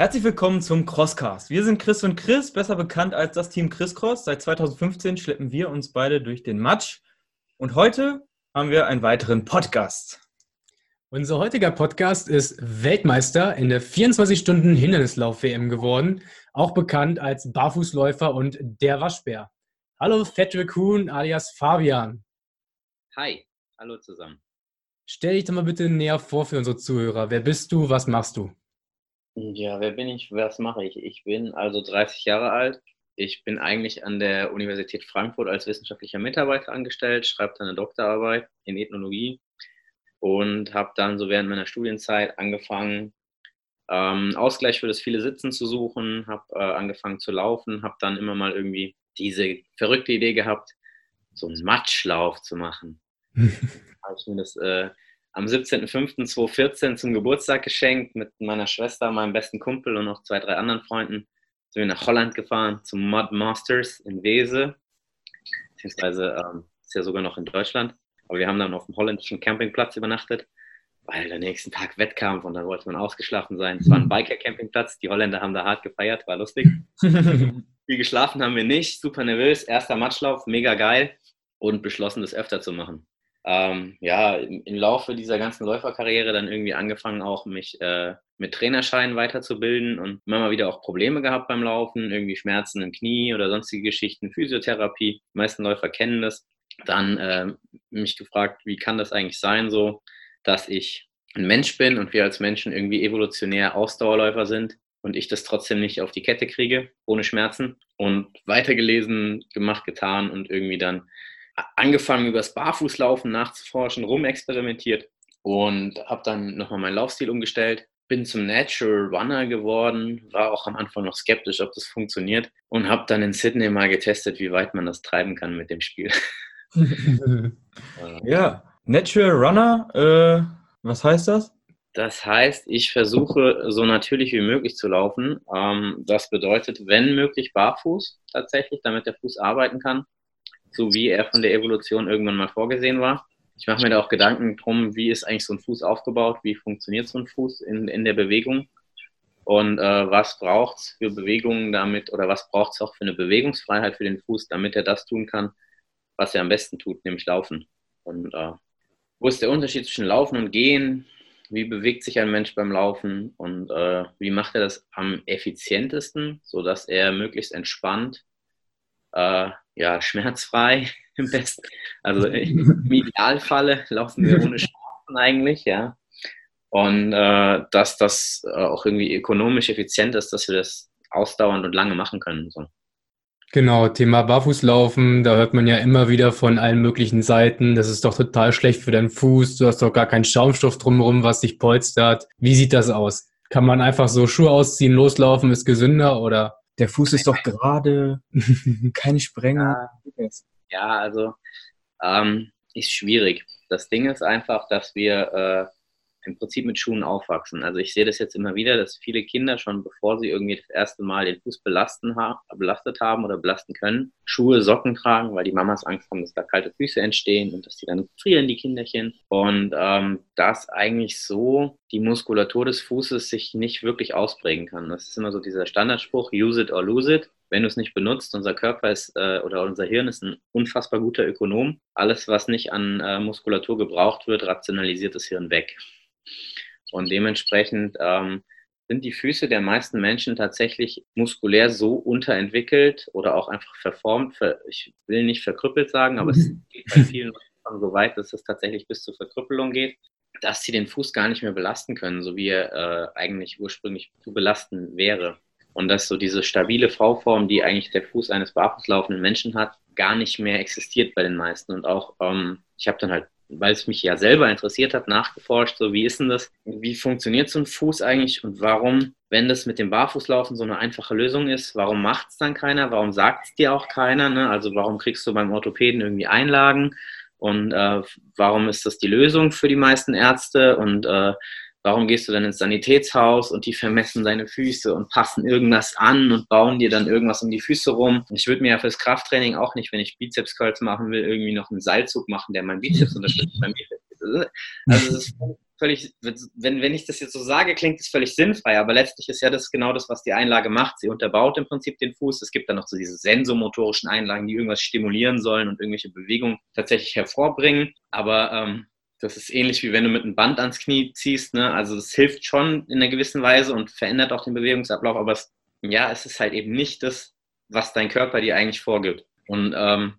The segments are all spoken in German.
Herzlich willkommen zum Crosscast. Wir sind Chris und Chris, besser bekannt als das Team Chris Cross. Seit 2015 schleppen wir uns beide durch den Matsch. Und heute haben wir einen weiteren Podcast. Unser heutiger Podcast ist Weltmeister in der 24-Stunden-Hindernislauf-WM geworden, auch bekannt als Barfußläufer und der Waschbär. Hallo Fat Raccoon alias Fabian. Hi, hallo zusammen. Stell dich doch mal bitte näher vor für unsere Zuhörer. Wer bist du, was machst du? Ja, wer bin ich? Was mache ich? Ich bin also 30 Jahre alt. Ich bin eigentlich an der Universität Frankfurt als wissenschaftlicher Mitarbeiter angestellt, schreibe eine Doktorarbeit in Ethnologie und habe dann so während meiner Studienzeit angefangen, ähm, Ausgleich für das viele Sitzen zu suchen, habe äh, angefangen zu laufen, habe dann immer mal irgendwie diese verrückte Idee gehabt, so einen Matschlauf zu machen. habe ich mir das äh, am 17.05.2014 zum Geburtstag geschenkt mit meiner Schwester, meinem besten Kumpel und noch zwei, drei anderen Freunden. Sind wir nach Holland gefahren zum Mud Masters in Wese, beziehungsweise ähm, ist ja sogar noch in Deutschland. Aber wir haben dann auf dem holländischen Campingplatz übernachtet, weil der nächsten Tag Wettkampf und dann wollte man ausgeschlafen sein. Es war ein Biker-Campingplatz, die Holländer haben da hart gefeiert, war lustig. Viel geschlafen haben wir nicht, super nervös, erster Matschlauf, mega geil und beschlossen, das öfter zu machen ähm, ja, im, im, Laufe dieser ganzen Läuferkarriere dann irgendwie angefangen, auch mich äh, mit Trainerscheinen weiterzubilden und immer mal wieder auch Probleme gehabt beim Laufen, irgendwie Schmerzen im Knie oder sonstige Geschichten, Physiotherapie. Die meisten Läufer kennen das. Dann äh, mich gefragt, wie kann das eigentlich sein, so, dass ich ein Mensch bin und wir als Menschen irgendwie evolutionär Ausdauerläufer sind und ich das trotzdem nicht auf die Kette kriege, ohne Schmerzen. Und weitergelesen, gemacht, getan und irgendwie dann angefangen, über das Barfußlaufen nachzuforschen, rumexperimentiert und habe dann nochmal meinen Laufstil umgestellt. Bin zum Natural Runner geworden, war auch am Anfang noch skeptisch, ob das funktioniert und habe dann in Sydney mal getestet, wie weit man das treiben kann mit dem Spiel. ja, Natural Runner, äh, was heißt das? Das heißt, ich versuche so natürlich wie möglich zu laufen. Ähm, das bedeutet, wenn möglich, barfuß tatsächlich, damit der Fuß arbeiten kann so wie er von der Evolution irgendwann mal vorgesehen war. Ich mache mir da auch Gedanken drum, wie ist eigentlich so ein Fuß aufgebaut, wie funktioniert so ein Fuß in, in der Bewegung und äh, was braucht es für Bewegungen damit oder was braucht es auch für eine Bewegungsfreiheit für den Fuß, damit er das tun kann, was er am besten tut, nämlich laufen. Und äh, wo ist der Unterschied zwischen Laufen und Gehen? Wie bewegt sich ein Mensch beim Laufen und äh, wie macht er das am effizientesten, sodass er möglichst entspannt äh, ja, schmerzfrei im besten. Also im Idealfalle laufen wir ohne Schmerzen eigentlich, ja. Und äh, dass das äh, auch irgendwie ökonomisch effizient ist, dass wir das ausdauernd und lange machen können. So. Genau, Thema Barfußlaufen, da hört man ja immer wieder von allen möglichen Seiten, das ist doch total schlecht für deinen Fuß, du hast doch gar keinen Schaumstoff drumherum, was dich polstert. Wie sieht das aus? Kann man einfach so Schuhe ausziehen, loslaufen, ist gesünder oder? Der Fuß ist doch gerade, keine Sprenger. Ja, ja also ähm, ist schwierig. Das Ding ist einfach, dass wir äh, im Prinzip mit Schuhen aufwachsen. Also ich sehe das jetzt immer wieder, dass viele Kinder schon bevor sie irgendwie das erste Mal den Fuß belasten ha belastet haben oder belasten können, Schuhe, Socken tragen, weil die Mamas Angst haben, dass da kalte Füße entstehen und dass die dann frieren, die Kinderchen. Und ähm, dass eigentlich so die Muskulatur des Fußes sich nicht wirklich ausprägen kann. Das ist immer so dieser Standardspruch, use it or lose it wenn du es nicht benutzt, unser Körper ist äh, oder unser Hirn ist ein unfassbar guter Ökonom. Alles, was nicht an äh, Muskulatur gebraucht wird, rationalisiert das Hirn weg. Und dementsprechend ähm, sind die Füße der meisten Menschen tatsächlich muskulär so unterentwickelt oder auch einfach verformt. Ich will nicht verkrüppelt sagen, aber es geht bei vielen Leuten so weit, dass es tatsächlich bis zur Verkrüppelung geht, dass sie den Fuß gar nicht mehr belasten können, so wie er äh, eigentlich ursprünglich zu belasten wäre. Und dass so diese stabile V-Form, die eigentlich der Fuß eines barfußlaufenden Menschen hat, gar nicht mehr existiert bei den meisten. Und auch, ähm, ich habe dann halt weil es mich ja selber interessiert hat, nachgeforscht, so wie ist denn das, wie funktioniert so ein Fuß eigentlich und warum, wenn das mit dem Barfußlaufen so eine einfache Lösung ist, warum macht es dann keiner, warum sagt es dir auch keiner, ne? also warum kriegst du beim Orthopäden irgendwie Einlagen? Und äh, warum ist das die Lösung für die meisten Ärzte? Und äh, Warum gehst du dann ins Sanitätshaus und die vermessen deine Füße und passen irgendwas an und bauen dir dann irgendwas um die Füße rum? Ich würde mir ja fürs Krafttraining auch nicht, wenn ich Bizeps-Curls machen will, irgendwie noch einen Seilzug machen, der meinen Bizeps unterstützt. Also es völlig, wenn, wenn ich das jetzt so sage, klingt es völlig sinnfrei, aber letztlich ist ja das genau das, was die Einlage macht. Sie unterbaut im Prinzip den Fuß. Es gibt dann noch so diese sensomotorischen Einlagen, die irgendwas stimulieren sollen und irgendwelche Bewegungen tatsächlich hervorbringen. Aber ähm, das ist ähnlich wie wenn du mit einem Band ans Knie ziehst. Ne? Also es hilft schon in einer gewissen Weise und verändert auch den Bewegungsablauf, aber es, ja, es ist halt eben nicht das, was dein Körper dir eigentlich vorgibt. Und ähm,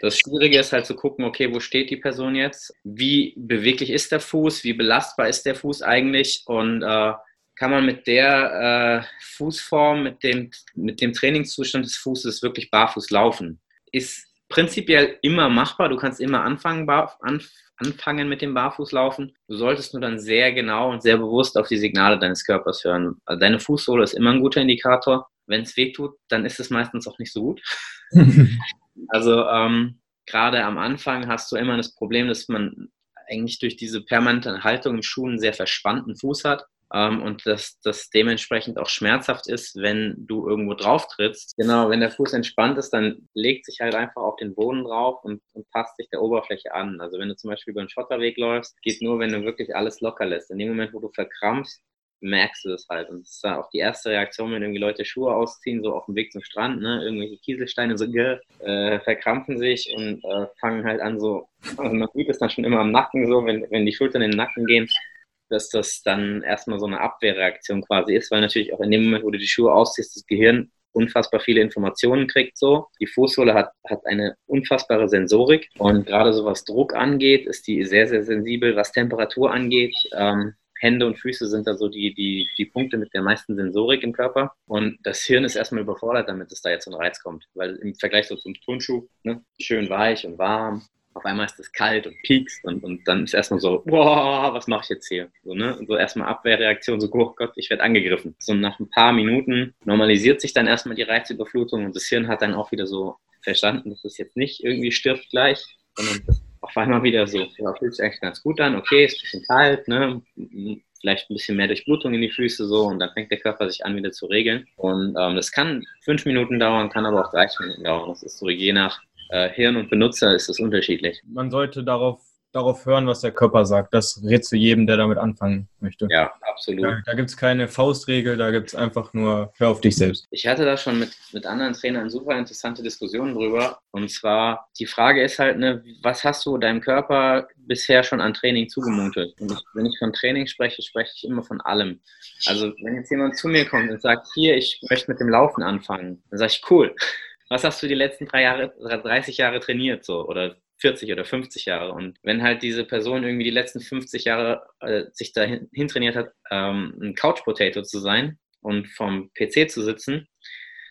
das Schwierige ist halt zu gucken, okay, wo steht die Person jetzt? Wie beweglich ist der Fuß? Wie belastbar ist der Fuß eigentlich? Und äh, kann man mit der äh, Fußform, mit dem, mit dem Trainingszustand des Fußes wirklich barfuß laufen? Ist prinzipiell immer machbar. Du kannst immer anfangen, bar, anf anfangen mit dem Barfußlaufen. Du solltest nur dann sehr genau und sehr bewusst auf die Signale deines Körpers hören. Also deine Fußsohle ist immer ein guter Indikator. Wenn es weh tut, dann ist es meistens auch nicht so gut. Also ähm, gerade am Anfang hast du immer das Problem, dass man eigentlich durch diese permanente Haltung im Schuh einen sehr verspannten Fuß hat ähm, und dass das dementsprechend auch schmerzhaft ist, wenn du irgendwo drauf trittst. Genau, wenn der Fuß entspannt ist, dann legt sich halt einfach auf den Boden drauf und, und passt sich der Oberfläche an. Also wenn du zum Beispiel über einen Schotterweg läufst, geht nur, wenn du wirklich alles locker lässt. In dem Moment, wo du verkrampfst, merkst du das halt. Und das ist auch die erste Reaktion, wenn irgendwie Leute Schuhe ausziehen, so auf dem Weg zum Strand, ne? irgendwelche Kieselsteine so äh, verkrampfen sich und äh, fangen halt an so, also man sieht es dann schon immer am Nacken so, wenn, wenn die Schultern in den Nacken gehen, dass das dann erstmal so eine Abwehrreaktion quasi ist, weil natürlich auch in dem Moment, wo du die Schuhe ausziehst, das Gehirn unfassbar viele Informationen kriegt so. Die Fußsohle hat, hat eine unfassbare Sensorik und gerade so was Druck angeht, ist die sehr, sehr sensibel, was Temperatur angeht. Ähm, Hände und Füße sind da so die, die, die Punkte mit der meisten Sensorik im Körper. Und das Hirn ist erstmal überfordert, damit es da jetzt so ein Reiz kommt. Weil im Vergleich so zum Turnschuh, ne, schön weich und warm, auf einmal ist es kalt und piekst und, und dann ist erstmal so, boah, was mache ich jetzt hier? So, ne? So erstmal Abwehrreaktion, so, oh Gott, ich werde angegriffen. So nach ein paar Minuten normalisiert sich dann erstmal die Reizüberflutung und das Hirn hat dann auch wieder so verstanden, dass es jetzt nicht irgendwie stirbt gleich, sondern auf einmal wieder so, ja, fühlt sich eigentlich ganz gut an, okay, ist ein bisschen kalt, ne? vielleicht ein bisschen mehr Durchblutung in die Füße so und dann fängt der Körper sich an wieder zu regeln. Und ähm, das kann fünf Minuten dauern, kann aber auch 30 Minuten dauern. Das ist so je nach äh, Hirn und Benutzer ist das unterschiedlich. Man sollte darauf darauf hören, was der Körper sagt. Das rät zu jedem, der damit anfangen möchte. Ja, absolut. Da, da gibt es keine Faustregel, da gibt es einfach nur, hör auf dich selbst. Ich hatte da schon mit, mit anderen Trainern super interessante Diskussionen drüber. Und zwar, die Frage ist halt, ne, was hast du deinem Körper bisher schon an Training zugemutet? Und wenn ich von Training spreche, spreche ich immer von allem. Also, wenn jetzt jemand zu mir kommt und sagt, hier, ich möchte mit dem Laufen anfangen, dann sage ich, cool. Was hast du die letzten drei Jahre, 30 Jahre trainiert so? Oder 40 oder 50 Jahre. Und wenn halt diese Person irgendwie die letzten 50 Jahre äh, sich dahin trainiert hat, ähm, ein Couch-Potato zu sein und vom PC zu sitzen,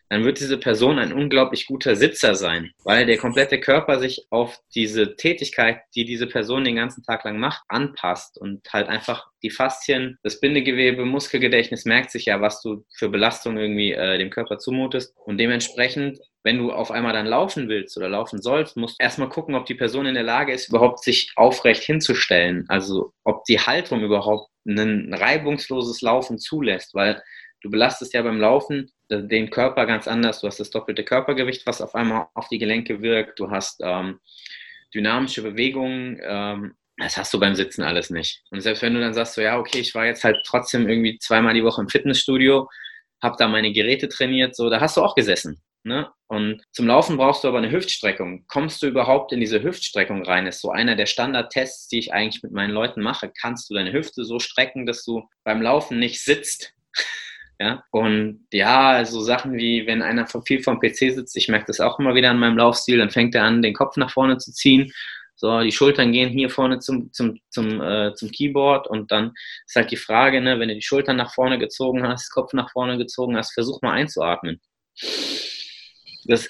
dann wird diese Person ein unglaublich guter Sitzer sein, weil der komplette Körper sich auf diese Tätigkeit, die diese Person den ganzen Tag lang macht, anpasst und halt einfach die Faszien, das Bindegewebe, Muskelgedächtnis merkt sich ja, was du für Belastung irgendwie äh, dem Körper zumutest und dementsprechend wenn du auf einmal dann laufen willst oder laufen sollst, musst du erstmal gucken, ob die Person in der Lage ist, überhaupt sich aufrecht hinzustellen. Also ob die Haltung überhaupt ein reibungsloses Laufen zulässt, weil du belastest ja beim Laufen den Körper ganz anders. Du hast das doppelte Körpergewicht, was auf einmal auf die Gelenke wirkt. Du hast ähm, dynamische Bewegungen. Ähm, das hast du beim Sitzen alles nicht. Und selbst wenn du dann sagst, so ja, okay, ich war jetzt halt trotzdem irgendwie zweimal die Woche im Fitnessstudio, habe da meine Geräte trainiert, so, da hast du auch gesessen. Ne? Und zum Laufen brauchst du aber eine Hüftstreckung. Kommst du überhaupt in diese Hüftstreckung rein? Ist so einer der Standardtests, die ich eigentlich mit meinen Leuten mache. Kannst du deine Hüfte so strecken, dass du beim Laufen nicht sitzt? Ja? Und ja, so Sachen wie, wenn einer viel vom PC sitzt, ich merke das auch immer wieder an meinem Laufstil, dann fängt er an, den Kopf nach vorne zu ziehen. So, die Schultern gehen hier vorne zum, zum, zum, äh, zum Keyboard und dann ist halt die Frage, ne, wenn du die Schultern nach vorne gezogen hast, Kopf nach vorne gezogen hast, versuch mal einzuatmen das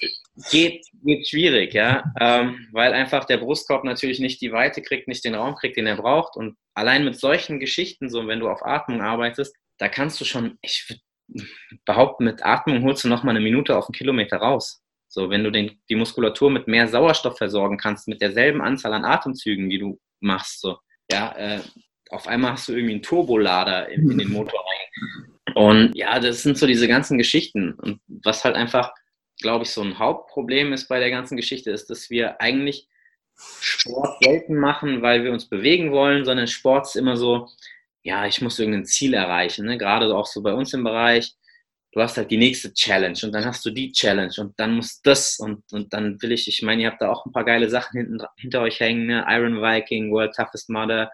geht, geht schwierig, ja, ähm, weil einfach der Brustkorb natürlich nicht die Weite kriegt, nicht den Raum kriegt, den er braucht. Und allein mit solchen Geschichten, so wenn du auf Atmung arbeitest, da kannst du schon, ich würde behaupten, mit Atmung holst du noch mal eine Minute auf einen Kilometer raus. So, wenn du den, die Muskulatur mit mehr Sauerstoff versorgen kannst, mit derselben Anzahl an Atemzügen, die du machst, so, ja, äh, auf einmal hast du irgendwie einen Turbolader in, in den Motor rein. Und ja, das sind so diese ganzen Geschichten. Und was halt einfach glaube ich, so ein Hauptproblem ist bei der ganzen Geschichte, ist, dass wir eigentlich Sport selten machen, weil wir uns bewegen wollen, sondern Sport ist immer so, ja, ich muss irgendein Ziel erreichen. Ne? Gerade auch so bei uns im Bereich. Du hast halt die nächste Challenge und dann hast du die Challenge und dann muss das und, und dann will ich, ich meine, ihr habt da auch ein paar geile Sachen hinten, hinter euch hängen, ne? Iron Viking, World Toughest Mother,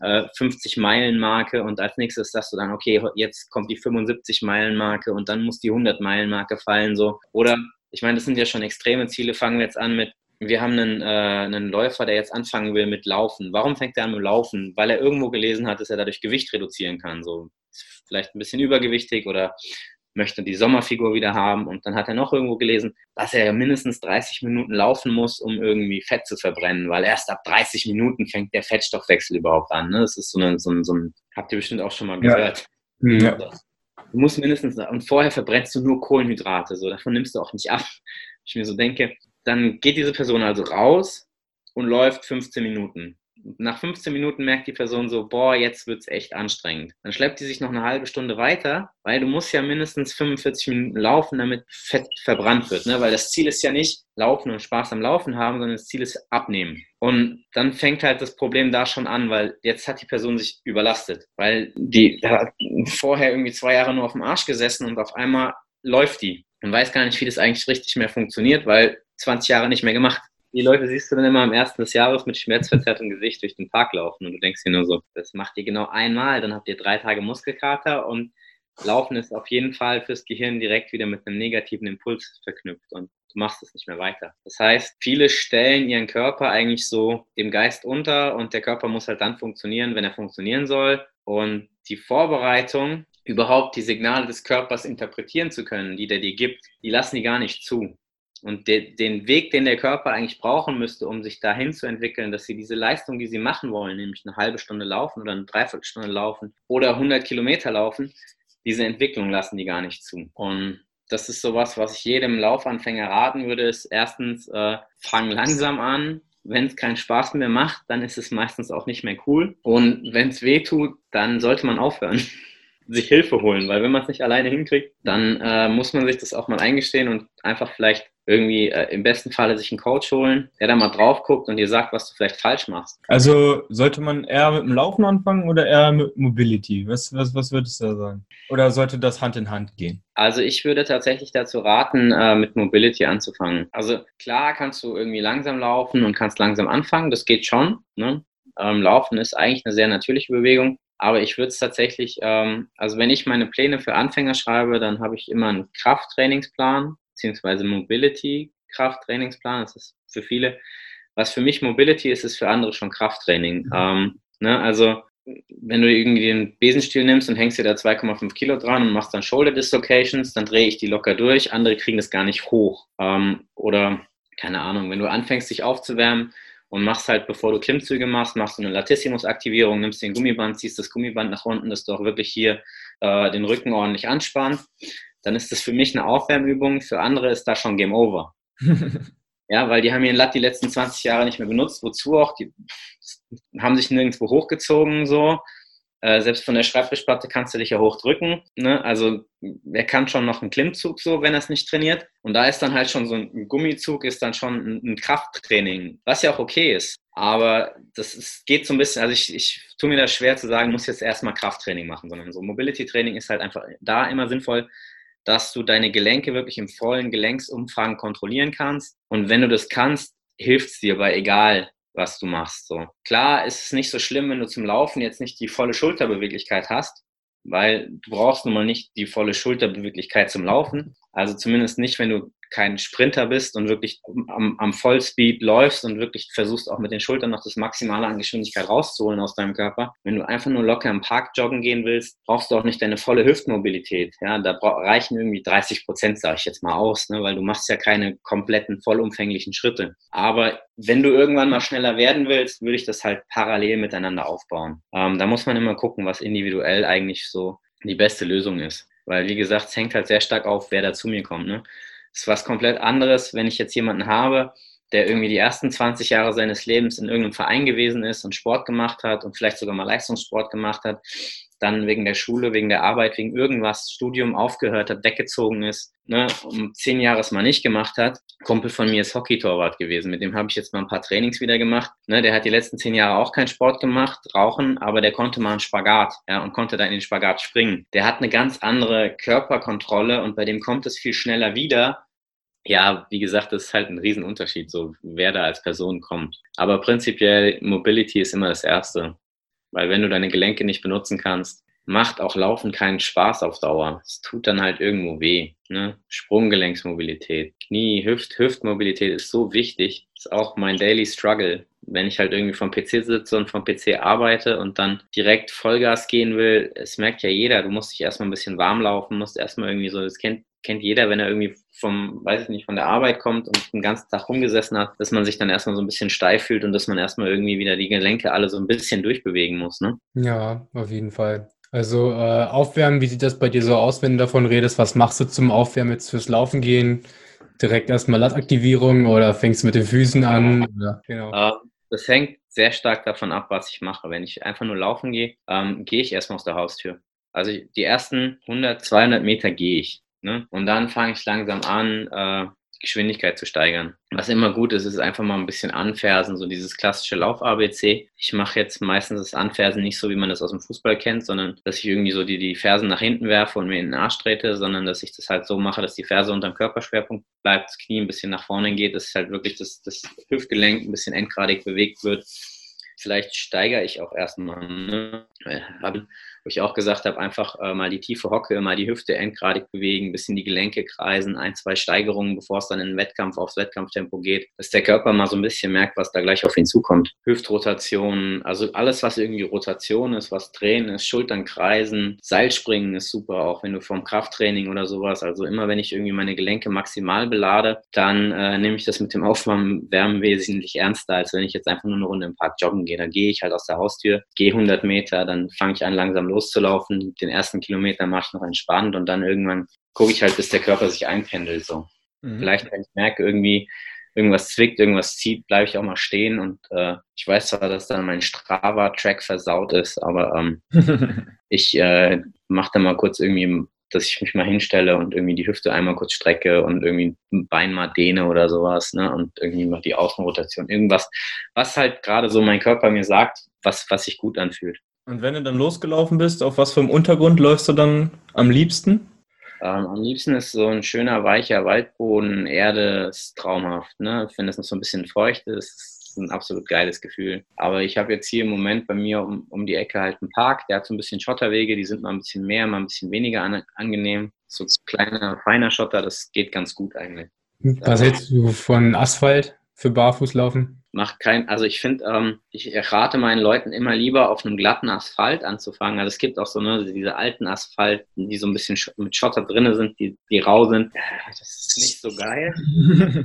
äh, 50 Meilen Marke und als nächstes sagst du dann, okay, jetzt kommt die 75 Meilen Marke und dann muss die 100 Meilen Marke fallen, so. Oder, ich meine, das sind ja schon extreme Ziele, fangen wir jetzt an mit wir haben einen, äh, einen Läufer, der jetzt anfangen will mit Laufen. Warum fängt er an mit Laufen? Weil er irgendwo gelesen hat, dass er dadurch Gewicht reduzieren kann. So vielleicht ein bisschen übergewichtig oder möchte die Sommerfigur wieder haben. Und dann hat er noch irgendwo gelesen, dass er mindestens 30 Minuten laufen muss, um irgendwie Fett zu verbrennen, weil erst ab 30 Minuten fängt der Fettstoffwechsel überhaupt an. Ne? Das ist so ein, so, ein, so ein, habt ihr bestimmt auch schon mal gehört. Ja. Du musst mindestens, und vorher verbrennst du nur Kohlenhydrate, so davon nimmst du auch nicht ab. Ich mir so denke, dann geht diese Person also raus und läuft 15 Minuten. Nach 15 Minuten merkt die Person so, boah, jetzt wird es echt anstrengend. Dann schleppt die sich noch eine halbe Stunde weiter, weil du musst ja mindestens 45 Minuten laufen, damit Fett verbrannt wird. Ne? Weil das Ziel ist ja nicht laufen und Spaß am Laufen haben, sondern das Ziel ist abnehmen. Und dann fängt halt das Problem da schon an, weil jetzt hat die Person sich überlastet. Weil die hat vorher irgendwie zwei Jahre nur auf dem Arsch gesessen und auf einmal läuft die. Man weiß gar nicht, wie das eigentlich richtig mehr funktioniert, weil 20 Jahre nicht mehr gemacht. Die Leute siehst du dann immer am ersten des Jahres mit schmerzverzerrtem Gesicht durch den Park laufen und du denkst dir nur so, das macht ihr genau einmal, dann habt ihr drei Tage Muskelkater und Laufen ist auf jeden Fall fürs Gehirn direkt wieder mit einem negativen Impuls verknüpft und du machst es nicht mehr weiter. Das heißt, viele stellen ihren Körper eigentlich so dem Geist unter und der Körper muss halt dann funktionieren, wenn er funktionieren soll. Und die Vorbereitung, überhaupt die Signale des Körpers interpretieren zu können, die der dir gibt, die lassen die gar nicht zu. Und de, den Weg, den der Körper eigentlich brauchen müsste, um sich dahin zu entwickeln, dass sie diese Leistung, die sie machen wollen, nämlich eine halbe Stunde laufen oder eine Dreiviertelstunde laufen oder 100 Kilometer laufen, diese Entwicklung lassen die gar nicht zu. Und das ist sowas, was ich jedem Laufanfänger raten würde, ist erstens, äh, fang langsam an. Wenn es keinen Spaß mehr macht, dann ist es meistens auch nicht mehr cool. Und wenn es weh tut, dann sollte man aufhören. sich Hilfe holen, weil wenn man es nicht alleine hinkriegt, dann äh, muss man sich das auch mal eingestehen und einfach vielleicht irgendwie äh, im besten Falle sich einen Coach holen, der da mal drauf guckt und dir sagt, was du vielleicht falsch machst. Also sollte man eher mit dem Laufen anfangen oder eher mit Mobility? Was, was, was würdest du da sagen? Oder sollte das Hand in Hand gehen? Also ich würde tatsächlich dazu raten, äh, mit Mobility anzufangen. Also klar kannst du irgendwie langsam laufen und kannst langsam anfangen, das geht schon. Ne? Ähm, laufen ist eigentlich eine sehr natürliche Bewegung. Aber ich würde es tatsächlich, ähm, also wenn ich meine Pläne für Anfänger schreibe, dann habe ich immer einen Krafttrainingsplan, beziehungsweise Mobility-Krafttrainingsplan. Das ist für viele, was für mich Mobility ist, ist für andere schon Krafttraining. Mhm. Ähm, ne, also wenn du irgendwie den Besenstiel nimmst und hängst dir da 2,5 Kilo dran und machst dann Shoulder Dislocations, dann drehe ich die locker durch. Andere kriegen das gar nicht hoch. Ähm, oder keine Ahnung, wenn du anfängst, dich aufzuwärmen, und machst halt, bevor du Klimmzüge machst, machst du eine Latissimus-Aktivierung, nimmst den Gummiband, ziehst das Gummiband nach unten, dass du auch wirklich hier äh, den Rücken ordentlich anspannst. Dann ist das für mich eine Aufwärmübung, für andere ist da schon Game Over. ja, weil die haben ihren Latt die letzten 20 Jahre nicht mehr benutzt. Wozu auch? Die haben sich nirgendwo hochgezogen so. Äh, selbst von der Schreibtischplatte kannst du dich ja hochdrücken. Ne? Also wer kann schon noch einen Klimmzug so, wenn er es nicht trainiert? Und da ist dann halt schon so ein Gummizug, ist dann schon ein, ein Krafttraining, was ja auch okay ist. Aber das ist, geht so ein bisschen, also ich, ich tue mir das schwer zu sagen, muss jetzt erstmal Krafttraining machen, sondern so Mobility-Training ist halt einfach da immer sinnvoll, dass du deine Gelenke wirklich im vollen Gelenksumfang kontrollieren kannst. Und wenn du das kannst, hilft es dir bei egal was du machst. So. Klar ist es nicht so schlimm, wenn du zum Laufen jetzt nicht die volle Schulterbeweglichkeit hast, weil du brauchst nun mal nicht die volle Schulterbeweglichkeit zum Laufen. Also zumindest nicht, wenn du kein Sprinter bist und wirklich am, am Vollspeed läufst und wirklich versuchst auch mit den Schultern noch das Maximale an Geschwindigkeit rauszuholen aus deinem Körper. Wenn du einfach nur locker im Park joggen gehen willst, brauchst du auch nicht deine volle Hüftmobilität. Ja, da reichen irgendwie 30 Prozent, sage ich jetzt mal aus, ne, weil du machst ja keine kompletten, vollumfänglichen Schritte. Aber wenn du irgendwann mal schneller werden willst, würde ich das halt parallel miteinander aufbauen. Ähm, da muss man immer gucken, was individuell eigentlich so die beste Lösung ist. Weil, wie gesagt, es hängt halt sehr stark auf, wer da zu mir kommt. Ne? ist was komplett anderes, wenn ich jetzt jemanden habe, der irgendwie die ersten 20 Jahre seines Lebens in irgendeinem Verein gewesen ist und Sport gemacht hat und vielleicht sogar mal Leistungssport gemacht hat, dann wegen der Schule, wegen der Arbeit, wegen irgendwas, Studium aufgehört hat, weggezogen ist, ne, um zehn Jahre es mal nicht gemacht hat. Kumpel von mir ist Hockeytorwart gewesen, mit dem habe ich jetzt mal ein paar Trainings wieder gemacht. Ne, der hat die letzten zehn Jahre auch keinen Sport gemacht, rauchen, aber der konnte mal einen Spagat ja, und konnte dann in den Spagat springen. Der hat eine ganz andere Körperkontrolle und bei dem kommt es viel schneller wieder, ja, wie gesagt, das ist halt ein Riesenunterschied, so wer da als Person kommt. Aber prinzipiell, Mobility ist immer das Erste. Weil wenn du deine Gelenke nicht benutzen kannst, macht auch Laufen keinen Spaß auf Dauer. Es tut dann halt irgendwo weh. Ne? Sprunggelenksmobilität, Knie, Hüft, Hüftmobilität ist so wichtig. Ist auch mein Daily Struggle. Wenn ich halt irgendwie vom PC sitze und vom PC arbeite und dann direkt Vollgas gehen will, es merkt ja jeder, du musst dich erstmal ein bisschen warm laufen, musst erstmal irgendwie so, das kennt kennt jeder, wenn er irgendwie vom, weiß ich nicht, von der Arbeit kommt und den ganzen Tag rumgesessen hat, dass man sich dann erstmal so ein bisschen steif fühlt und dass man erstmal irgendwie wieder die Gelenke alle so ein bisschen durchbewegen muss, ne? Ja, auf jeden Fall. Also äh, Aufwärmen, wie sieht das bei dir so aus, wenn du davon redest? Was machst du zum Aufwärmen jetzt fürs Laufen gehen? Direkt erstmal Lattaktivierung oder fängst du mit den Füßen an? Ja, genau. Uh, das hängt sehr stark davon ab, was ich mache. Wenn ich einfach nur laufen gehe, ähm, gehe ich erstmal aus der Haustür. Also die ersten 100, 200 Meter gehe ich. Ne? Und dann fange ich langsam an, äh, die Geschwindigkeit zu steigern. Was immer gut ist, ist einfach mal ein bisschen anfersen, so dieses klassische Lauf-ABC. Ich mache jetzt meistens das Anfersen nicht so, wie man das aus dem Fußball kennt, sondern dass ich irgendwie so die, die Fersen nach hinten werfe und mir in den Arsch trete, sondern dass ich das halt so mache, dass die Ferse unter dem Körperschwerpunkt bleibt, das Knie ein bisschen nach vorne geht, dass halt wirklich das, das Hüftgelenk ein bisschen endgradig bewegt wird. Vielleicht steigere ich auch erstmal. Ne? Wo ich auch gesagt habe, einfach äh, mal die tiefe Hocke, mal die Hüfte endgradig bewegen, bisschen die Gelenke kreisen, ein, zwei Steigerungen, bevor es dann in den Wettkampf aufs Wettkampftempo geht, dass der Körper mal so ein bisschen merkt, was da gleich auf ihn zukommt. Hüftrotation, also alles, was irgendwie Rotation ist, was Drehen ist, Schultern kreisen, Seilspringen ist super, auch wenn du vom Krafttraining oder sowas, also immer wenn ich irgendwie meine Gelenke maximal belade, dann äh, nehme ich das mit dem Aufwärmen wesentlich ernster, als wenn ich jetzt einfach nur eine Runde im Park joggen gehe. Da gehe ich halt aus der Haustür, gehe 100 Meter, dann fange ich an langsam los loszulaufen. Den ersten Kilometer mache ich noch entspannt und dann irgendwann gucke ich halt, bis der Körper sich einpendelt. So. Mhm. Vielleicht, wenn ich merke, irgendwie irgendwas zwickt, irgendwas zieht, bleibe ich auch mal stehen und äh, ich weiß zwar, dass dann mein Strava-Track versaut ist, aber ähm, ich äh, mache dann mal kurz irgendwie, dass ich mich mal hinstelle und irgendwie die Hüfte einmal kurz strecke und irgendwie ein Bein mal dehne oder sowas, ne? Und irgendwie mal die Außenrotation, irgendwas, was halt gerade so mein Körper mir sagt, was, was sich gut anfühlt. Und wenn du dann losgelaufen bist, auf was für einem Untergrund läufst du dann am liebsten? Ähm, am liebsten ist so ein schöner, weicher Waldboden, Erde, ist traumhaft. Ne? Wenn es noch so ein bisschen feucht ist, ist ein absolut geiles Gefühl. Aber ich habe jetzt hier im Moment bei mir um, um die Ecke halt einen Park, der hat so ein bisschen Schotterwege, die sind mal ein bisschen mehr, mal ein bisschen weniger an, angenehm. So kleiner, feiner Schotter, das geht ganz gut eigentlich. Was hältst du von Asphalt für Barfußlaufen? Macht kein, also ich finde, ähm, ich rate meinen Leuten immer lieber auf einem glatten Asphalt anzufangen. Also es gibt auch so ne, diese alten Asphalten, die so ein bisschen mit Schotter drin sind, die, die rau sind. Das ist nicht so geil.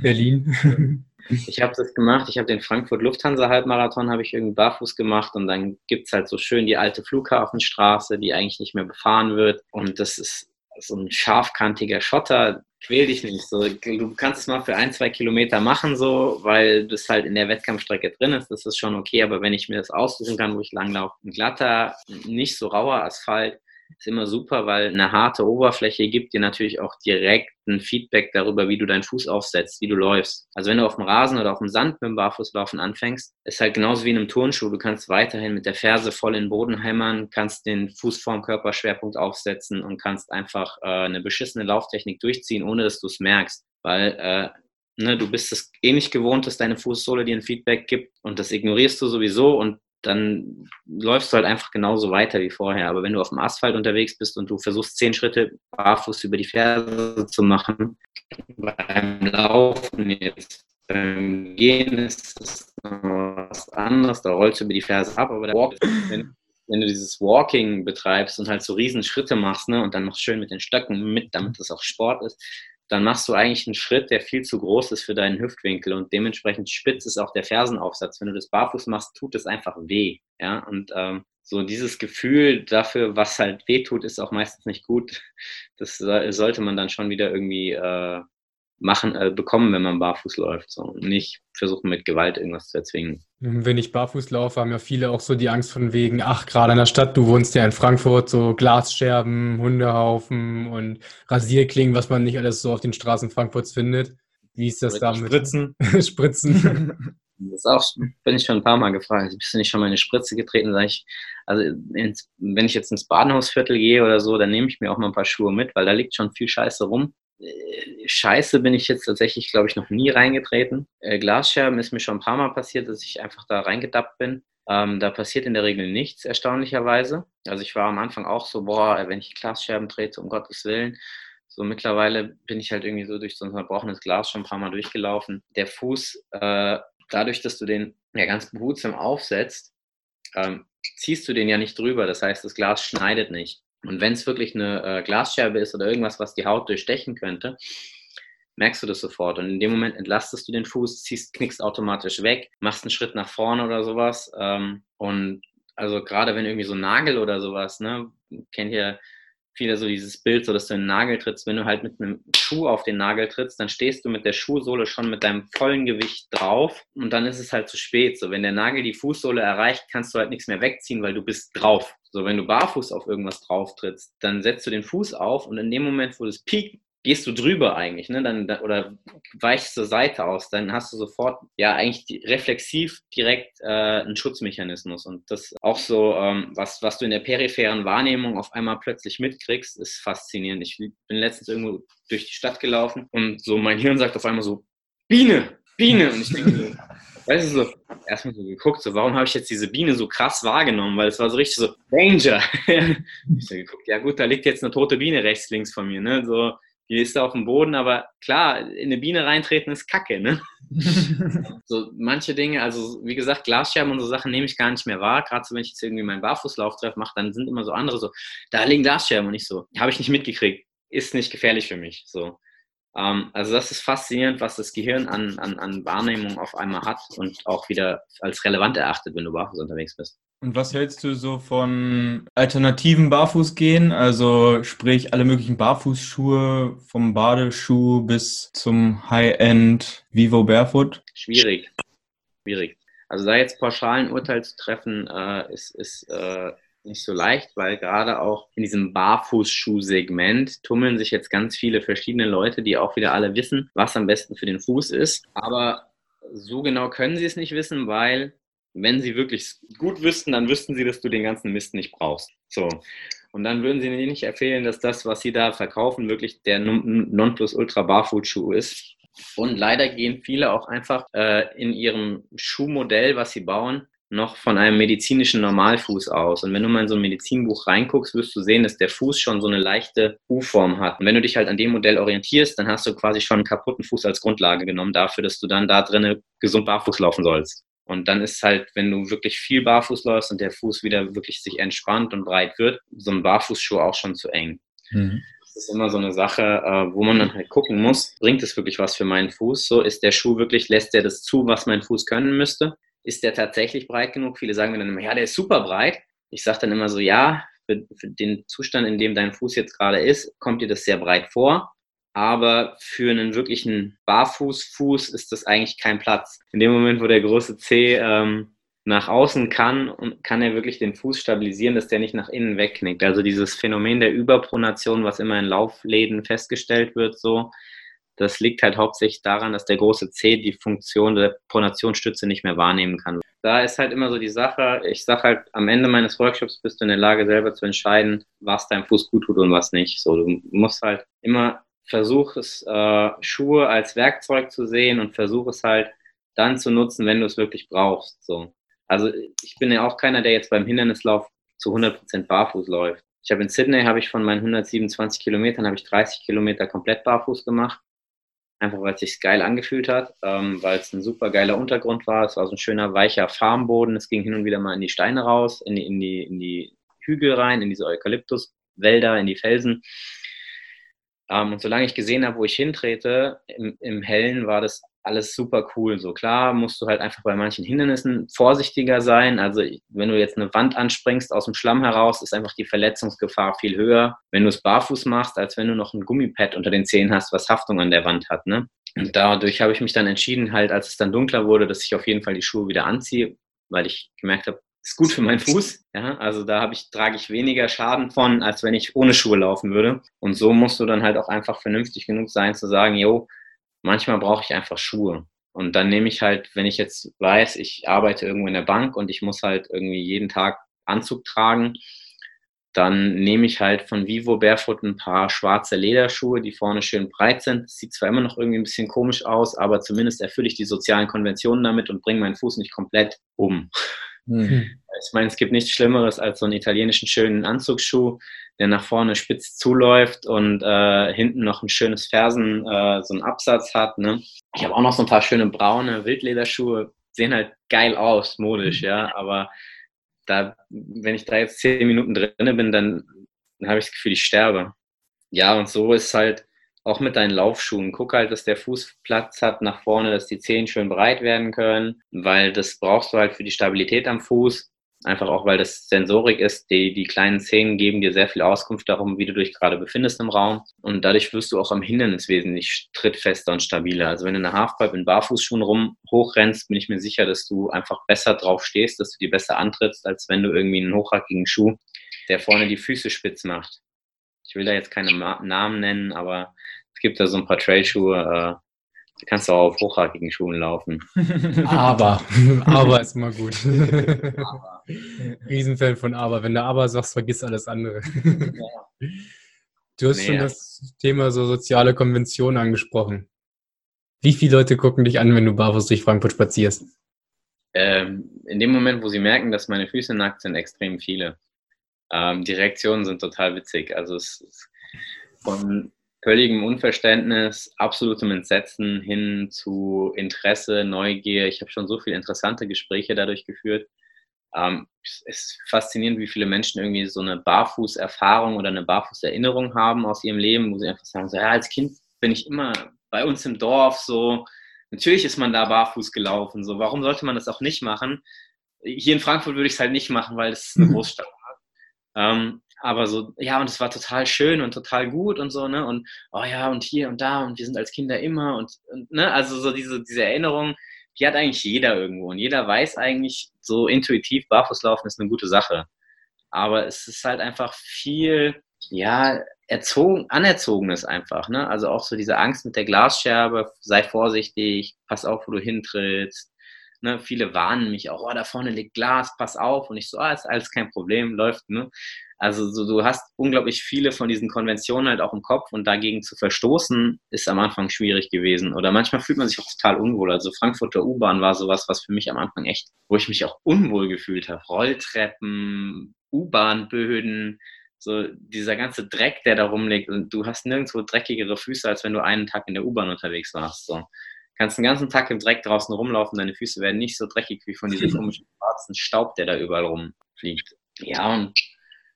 Berlin. Ich habe das gemacht, ich habe den Frankfurt Lufthansa Halbmarathon habe ich irgendwie barfuß gemacht und dann gibt es halt so schön die alte Flughafenstraße, die eigentlich nicht mehr befahren wird und das ist so ein scharfkantiger Schotter, quäl dich nicht. So, du kannst es mal für ein, zwei Kilometer machen, so, weil das halt in der Wettkampfstrecke drin ist. Das ist schon okay. Aber wenn ich mir das aussuchen kann, wo ich langlaufe, ein glatter, nicht so rauer Asphalt, ist immer super, weil eine harte Oberfläche gibt dir natürlich auch direkt ein Feedback darüber, wie du deinen Fuß aufsetzt, wie du läufst. Also wenn du auf dem Rasen oder auf dem Sand mit dem Barfußlaufen anfängst, ist halt genauso wie in einem Turnschuh. Du kannst weiterhin mit der Ferse voll in den Boden hämmern, kannst den Fuß vorm Körperschwerpunkt aufsetzen und kannst einfach äh, eine beschissene Lauftechnik durchziehen, ohne dass du es merkst. Weil äh, ne, du bist es eh nicht gewohnt, dass deine Fußsohle dir ein Feedback gibt und das ignorierst du sowieso und dann läufst du halt einfach genauso weiter wie vorher. Aber wenn du auf dem Asphalt unterwegs bist und du versuchst, zehn Schritte barfuß über die Ferse zu machen, beim Laufen jetzt, beim Gehen ist das was anderes, da rollst du über die Ferse ab, aber wenn, wenn du dieses Walking betreibst und halt so riesen Schritte machst, ne, und dann noch schön mit den Stöcken mit, damit das auch Sport ist, dann machst du eigentlich einen Schritt, der viel zu groß ist für deinen Hüftwinkel und dementsprechend spitz ist auch der Fersenaufsatz. Wenn du das barfuß machst, tut es einfach weh. Ja, und ähm, so dieses Gefühl dafür, was halt weh tut, ist auch meistens nicht gut. Das sollte man dann schon wieder irgendwie äh, machen, äh, bekommen, wenn man barfuß läuft. So. Und nicht versuchen, mit Gewalt irgendwas zu erzwingen. Wenn ich barfuß laufe, haben ja viele auch so die Angst von wegen, ach, gerade in der Stadt, du wohnst ja in Frankfurt, so Glasscherben, Hundehaufen und Rasierklingen, was man nicht alles so auf den Straßen Frankfurts findet. Wie ist das da mit Spritzen. Spritzen. Das auch, bin ich schon ein paar Mal gefragt. Bist du nicht schon mal in eine Spritze getreten? Sag ich, also ins, wenn ich jetzt ins Badenhausviertel gehe oder so, dann nehme ich mir auch mal ein paar Schuhe mit, weil da liegt schon viel Scheiße rum. Äh, Scheiße bin ich jetzt tatsächlich, glaube ich, noch nie reingetreten. Äh, Glasscherben ist mir schon ein paar Mal passiert, dass ich einfach da reingedappt bin. Ähm, da passiert in der Regel nichts, erstaunlicherweise. Also ich war am Anfang auch so, boah, wenn ich Glasscherben trete, um Gottes Willen. So mittlerweile bin ich halt irgendwie so durch so ein verbrochenes Glas schon ein paar Mal durchgelaufen. Der Fuß, äh, dadurch, dass du den ja ganz behutsam aufsetzt, ähm, ziehst du den ja nicht drüber. Das heißt, das Glas schneidet nicht. Und wenn es wirklich eine äh, Glasscherbe ist oder irgendwas, was die Haut durchstechen könnte, merkst du das sofort. Und in dem Moment entlastest du den Fuß, ziehst, knickst automatisch weg, machst einen Schritt nach vorne oder sowas. Ähm, und also gerade wenn irgendwie so ein Nagel oder sowas, ne, kennt ihr viele so dieses Bild, so dass du einen Nagel trittst, wenn du halt mit einem Schuh auf den Nagel trittst, dann stehst du mit der Schuhsohle schon mit deinem vollen Gewicht drauf und dann ist es halt zu spät. So, wenn der Nagel die Fußsohle erreicht, kannst du halt nichts mehr wegziehen, weil du bist drauf. So, wenn du barfuß auf irgendwas drauf trittst, dann setzt du den Fuß auf und in dem Moment, wo das piekt, gehst du drüber eigentlich, ne? Dann, oder weichst zur Seite aus, dann hast du sofort ja eigentlich die, reflexiv direkt äh, einen Schutzmechanismus. Und das auch so, ähm, was, was du in der peripheren Wahrnehmung auf einmal plötzlich mitkriegst, ist faszinierend. Ich bin letztens irgendwo durch die Stadt gelaufen und so mein Hirn sagt auf einmal so, Biene, Biene. Und ich denke so, weißt du, so, erstmal so geguckt, so, warum habe ich jetzt diese Biene so krass wahrgenommen? Weil es war so richtig so, Danger. ich so geguckt, ja gut, da liegt jetzt eine tote Biene rechts, links von mir, ne? So, die ist da auf dem Boden, aber klar, in eine Biene reintreten ist Kacke, ne? so manche Dinge, also wie gesagt, Glasscherben und so Sachen nehme ich gar nicht mehr wahr. Gerade so, wenn ich jetzt irgendwie meinen Barfußlauftreff mache, dann sind immer so andere so, da liegen Glasscherben und ich so, habe ich nicht mitgekriegt, ist nicht gefährlich für mich. So. Ähm, also das ist faszinierend, was das Gehirn an, an, an Wahrnehmung auf einmal hat und auch wieder als relevant erachtet, wenn du barfuß unterwegs bist. Und was hältst du so von alternativen Barfußgehen? Also sprich alle möglichen Barfußschuhe vom Badeschuh bis zum High-End Vivo Barefoot? Schwierig. Schwierig. Also da jetzt pauschal ein Urteil zu treffen, äh, ist, ist äh, nicht so leicht, weil gerade auch in diesem Barfußschuhsegment tummeln sich jetzt ganz viele verschiedene Leute, die auch wieder alle wissen, was am besten für den Fuß ist. Aber so genau können sie es nicht wissen, weil wenn sie wirklich gut wüssten, dann wüssten sie, dass du den ganzen Mist nicht brauchst. So. Und dann würden sie dir nicht empfehlen, dass das, was sie da verkaufen, wirklich der Nonplusultra Barfußschuh ist. Und leider gehen viele auch einfach äh, in ihrem Schuhmodell, was sie bauen, noch von einem medizinischen Normalfuß aus. Und wenn du mal in so ein Medizinbuch reinguckst, wirst du sehen, dass der Fuß schon so eine leichte U-Form hat. Und wenn du dich halt an dem Modell orientierst, dann hast du quasi schon einen kaputten Fuß als Grundlage genommen dafür, dass du dann da drinnen gesund barfuß laufen sollst. Und dann ist halt, wenn du wirklich viel barfuß läufst und der Fuß wieder wirklich sich entspannt und breit wird, so ein Barfußschuh auch schon zu eng. Mhm. Das ist immer so eine Sache, äh, wo man dann halt gucken muss, bringt es wirklich was für meinen Fuß? So ist der Schuh wirklich, lässt der das zu, was mein Fuß können müsste? Ist der tatsächlich breit genug? Viele sagen mir dann immer, ja, der ist super breit. Ich sage dann immer so, ja, für, für den Zustand, in dem dein Fuß jetzt gerade ist, kommt dir das sehr breit vor aber für einen wirklichen Barfußfuß ist das eigentlich kein Platz. In dem Moment, wo der große C ähm, nach außen kann, kann er wirklich den Fuß stabilisieren, dass der nicht nach innen wegknickt. Also dieses Phänomen der Überpronation, was immer in Laufläden festgestellt wird, so, das liegt halt hauptsächlich daran, dass der große C die Funktion der Pronationsstütze nicht mehr wahrnehmen kann. Da ist halt immer so die Sache, ich sage halt, am Ende meines Workshops bist du in der Lage, selber zu entscheiden, was deinem Fuß gut tut und was nicht. So, du musst halt immer versuch es, äh, Schuhe als Werkzeug zu sehen und versuch es halt dann zu nutzen, wenn du es wirklich brauchst. So. Also ich bin ja auch keiner, der jetzt beim Hindernislauf zu 100% barfuß läuft. Ich habe in Sydney, habe ich von meinen 127 Kilometern, habe ich 30 Kilometer komplett barfuß gemacht. Einfach weil es sich geil angefühlt hat, ähm, weil es ein super geiler Untergrund war. Es war so ein schöner, weicher Farmboden. Es ging hin und wieder mal in die Steine raus, in die, in die, in die Hügel rein, in diese Eukalyptuswälder, in die Felsen. Ähm, und solange ich gesehen habe, wo ich hintrete, im, im Hellen war das alles super cool. So klar musst du halt einfach bei manchen Hindernissen vorsichtiger sein. Also wenn du jetzt eine Wand anspringst aus dem Schlamm heraus, ist einfach die Verletzungsgefahr viel höher, wenn du es barfuß machst, als wenn du noch ein Gummipad unter den Zehen hast, was Haftung an der Wand hat. Ne? Und dadurch habe ich mich dann entschieden, halt, als es dann dunkler wurde, dass ich auf jeden Fall die Schuhe wieder anziehe, weil ich gemerkt habe, ist gut für meinen Fuß. Ja, also da habe ich, trage ich weniger Schaden von, als wenn ich ohne Schuhe laufen würde. Und so musst du dann halt auch einfach vernünftig genug sein, zu sagen, yo, manchmal brauche ich einfach Schuhe. Und dann nehme ich halt, wenn ich jetzt weiß, ich arbeite irgendwo in der Bank und ich muss halt irgendwie jeden Tag Anzug tragen, dann nehme ich halt von Vivo Barefoot ein paar schwarze Lederschuhe, die vorne schön breit sind. Das sieht zwar immer noch irgendwie ein bisschen komisch aus, aber zumindest erfülle ich die sozialen Konventionen damit und bringe meinen Fuß nicht komplett um. Hm. Ich meine, es gibt nichts Schlimmeres als so einen italienischen schönen Anzugsschuh, der nach vorne spitz zuläuft und äh, hinten noch ein schönes Fersen, äh, so einen Absatz hat. Ne? Ich habe auch noch so ein paar schöne braune Wildlederschuhe, sehen halt geil aus, modisch, ja, aber da, wenn ich da jetzt zehn Minuten drin bin, dann, dann habe ich das Gefühl, ich sterbe. Ja, und so ist halt auch mit deinen Laufschuhen. Guck halt, dass der Fuß Platz hat nach vorne, dass die Zehen schön breit werden können, weil das brauchst du halt für die Stabilität am Fuß. Einfach auch, weil das Sensorik ist. Die, die kleinen Zehen geben dir sehr viel Auskunft darum, wie du dich gerade befindest im Raum. Und dadurch wirst du auch am Hindernis wesentlich trittfester und stabiler. Also wenn du in der Halfpipe in Barfußschuhen rum hochrennst, bin ich mir sicher, dass du einfach besser drauf stehst, dass du dir besser antrittst, als wenn du irgendwie einen hochrackigen Schuh, der vorne die Füße spitz macht. Ich will da jetzt keine Namen nennen, aber es gibt da so ein paar Trailschuhe, da kannst du auch auf hochrackigen Schuhen laufen. Aber, aber ist immer gut. Riesenfan von aber. Wenn du aber sagst, vergiss alles andere. Ja. Du hast nee, schon das Thema so soziale Konventionen angesprochen. Wie viele Leute gucken dich an, wenn du barfuß durch Frankfurt spazierst? Ähm, in dem Moment, wo sie merken, dass meine Füße nackt sind, extrem viele. Ähm, die Reaktionen sind total witzig. Also es ist von völligem Unverständnis, absolutem Entsetzen hin zu Interesse, Neugier. Ich habe schon so viele interessante Gespräche dadurch geführt. Ähm, es ist faszinierend, wie viele Menschen irgendwie so eine Barfußerfahrung oder eine Barfußerinnerung haben aus ihrem Leben, wo sie einfach sagen, so, ja, als Kind bin ich immer bei uns im Dorf so, natürlich ist man da barfuß gelaufen, so, warum sollte man das auch nicht machen? Hier in Frankfurt würde ich es halt nicht machen, weil es eine Großstadt ist. Ähm, aber so, ja, und es war total schön und total gut und so, ne? Und oh ja, und hier und da und wir sind als Kinder immer und, und ne, also so diese, diese Erinnerung, die hat eigentlich jeder irgendwo. Und jeder weiß eigentlich, so intuitiv Barfußlaufen ist eine gute Sache. Aber es ist halt einfach viel, ja, erzogen, anerzogenes einfach, ne? Also auch so diese Angst mit der Glasscherbe, sei vorsichtig, pass auf, wo du hintrittst. Ne, viele warnen mich auch, oh, da vorne liegt Glas, pass auf. Und ich so, ah, ist alles kein Problem, läuft. Ne? Also so, du hast unglaublich viele von diesen Konventionen halt auch im Kopf und dagegen zu verstoßen, ist am Anfang schwierig gewesen. Oder manchmal fühlt man sich auch total unwohl. Also Frankfurter U-Bahn war sowas, was für mich am Anfang echt, wo ich mich auch unwohl gefühlt habe. Rolltreppen, U-Bahn-Böden, so dieser ganze Dreck, der da rumliegt. Und du hast nirgendwo dreckigere Füße, als wenn du einen Tag in der U-Bahn unterwegs warst. So. Kannst den ganzen Tag im Dreck draußen rumlaufen, deine Füße werden nicht so dreckig wie von diesem komischen schwarzen Staub, der da überall rumfliegt. Ja, und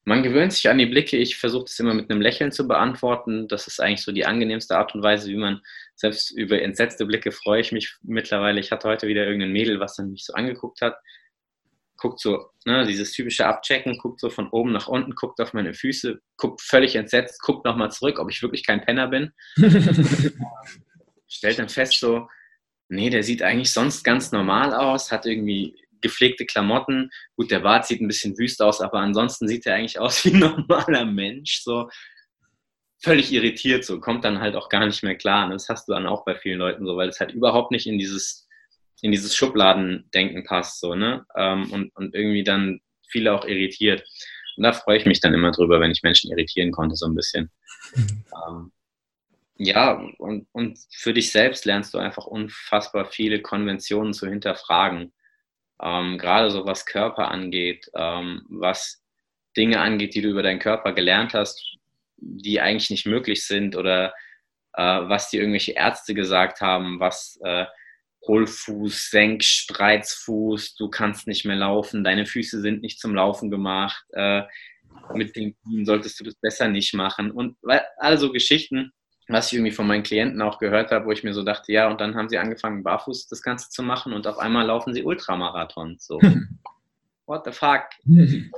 man gewöhnt sich an die Blicke. Ich versuche das immer mit einem Lächeln zu beantworten. Das ist eigentlich so die angenehmste Art und Weise, wie man selbst über entsetzte Blicke freue ich mich mittlerweile. Ich hatte heute wieder irgendein Mädel, was dann mich so angeguckt hat. Guckt so, ne, dieses typische Abchecken, guckt so von oben nach unten, guckt auf meine Füße, guckt völlig entsetzt, guckt nochmal zurück, ob ich wirklich kein Penner bin. Stellt dann fest so, nee, der sieht eigentlich sonst ganz normal aus, hat irgendwie gepflegte Klamotten. Gut, der Bart sieht ein bisschen wüst aus, aber ansonsten sieht er eigentlich aus wie ein normaler Mensch. So völlig irritiert, so kommt dann halt auch gar nicht mehr klar. Und das hast du dann auch bei vielen Leuten so, weil es halt überhaupt nicht in dieses, in dieses Schubladendenken passt, so, ne? Ähm, und, und irgendwie dann viele auch irritiert. Und da freue ich mich dann immer drüber, wenn ich Menschen irritieren konnte, so ein bisschen. Ähm, ja, und, und für dich selbst lernst du einfach unfassbar viele Konventionen zu hinterfragen ähm, gerade so was Körper angeht, ähm, was Dinge angeht, die du über deinen Körper gelernt hast, die eigentlich nicht möglich sind oder äh, was dir irgendwelche Ärzte gesagt haben, was äh, Hohlfuß, Senk, Spreizfuß, du kannst nicht mehr laufen, deine Füße sind nicht zum Laufen gemacht, äh, mit den Knien solltest du das besser nicht machen und weil, alle so Geschichten, was ich irgendwie von meinen Klienten auch gehört habe, wo ich mir so dachte, ja, und dann haben sie angefangen, barfuß das Ganze zu machen und auf einmal laufen sie Ultramarathons. So, what the fuck?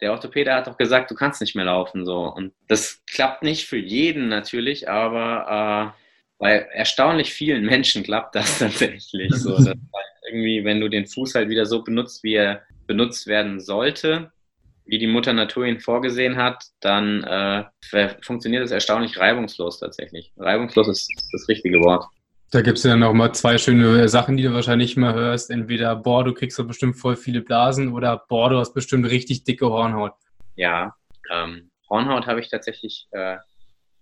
Der Orthopäde hat doch gesagt, du kannst nicht mehr laufen. So. Und das klappt nicht für jeden natürlich, aber äh, bei erstaunlich vielen Menschen klappt das tatsächlich. So, dass halt irgendwie, wenn du den Fuß halt wieder so benutzt, wie er benutzt werden sollte, wie die Mutter Natur ihn vorgesehen hat, dann äh, funktioniert es erstaunlich reibungslos tatsächlich. Reibungslos ist das richtige Wort. Da gibt es ja noch mal zwei schöne Sachen, die du wahrscheinlich immer hörst. Entweder, boah, du kriegst doch bestimmt voll viele Blasen oder boah, du hast bestimmt richtig dicke Hornhaut. Ja, ähm, Hornhaut habe ich tatsächlich äh,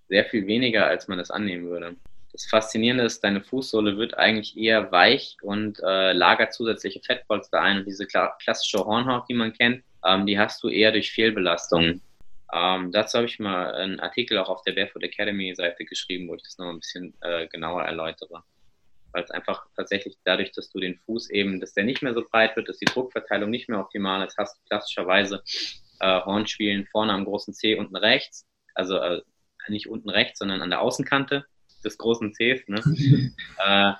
sehr viel weniger, als man das annehmen würde. Das Faszinierende ist, deine Fußsohle wird eigentlich eher weich und äh, lagert zusätzliche Fettpolster ein. Und diese klassische Hornhaut, die man kennt, ähm, die hast du eher durch Fehlbelastungen. Ähm, dazu habe ich mal einen Artikel auch auf der Barefoot Academy Seite geschrieben, wo ich das noch ein bisschen äh, genauer erläutere. Weil es einfach tatsächlich dadurch, dass du den Fuß eben, dass der nicht mehr so breit wird, dass die Druckverteilung nicht mehr optimal ist, hast du klassischerweise äh, Hornspielen vorne am großen C unten rechts, also äh, nicht unten rechts, sondern an der Außenkante des großen Cs. Ne? äh,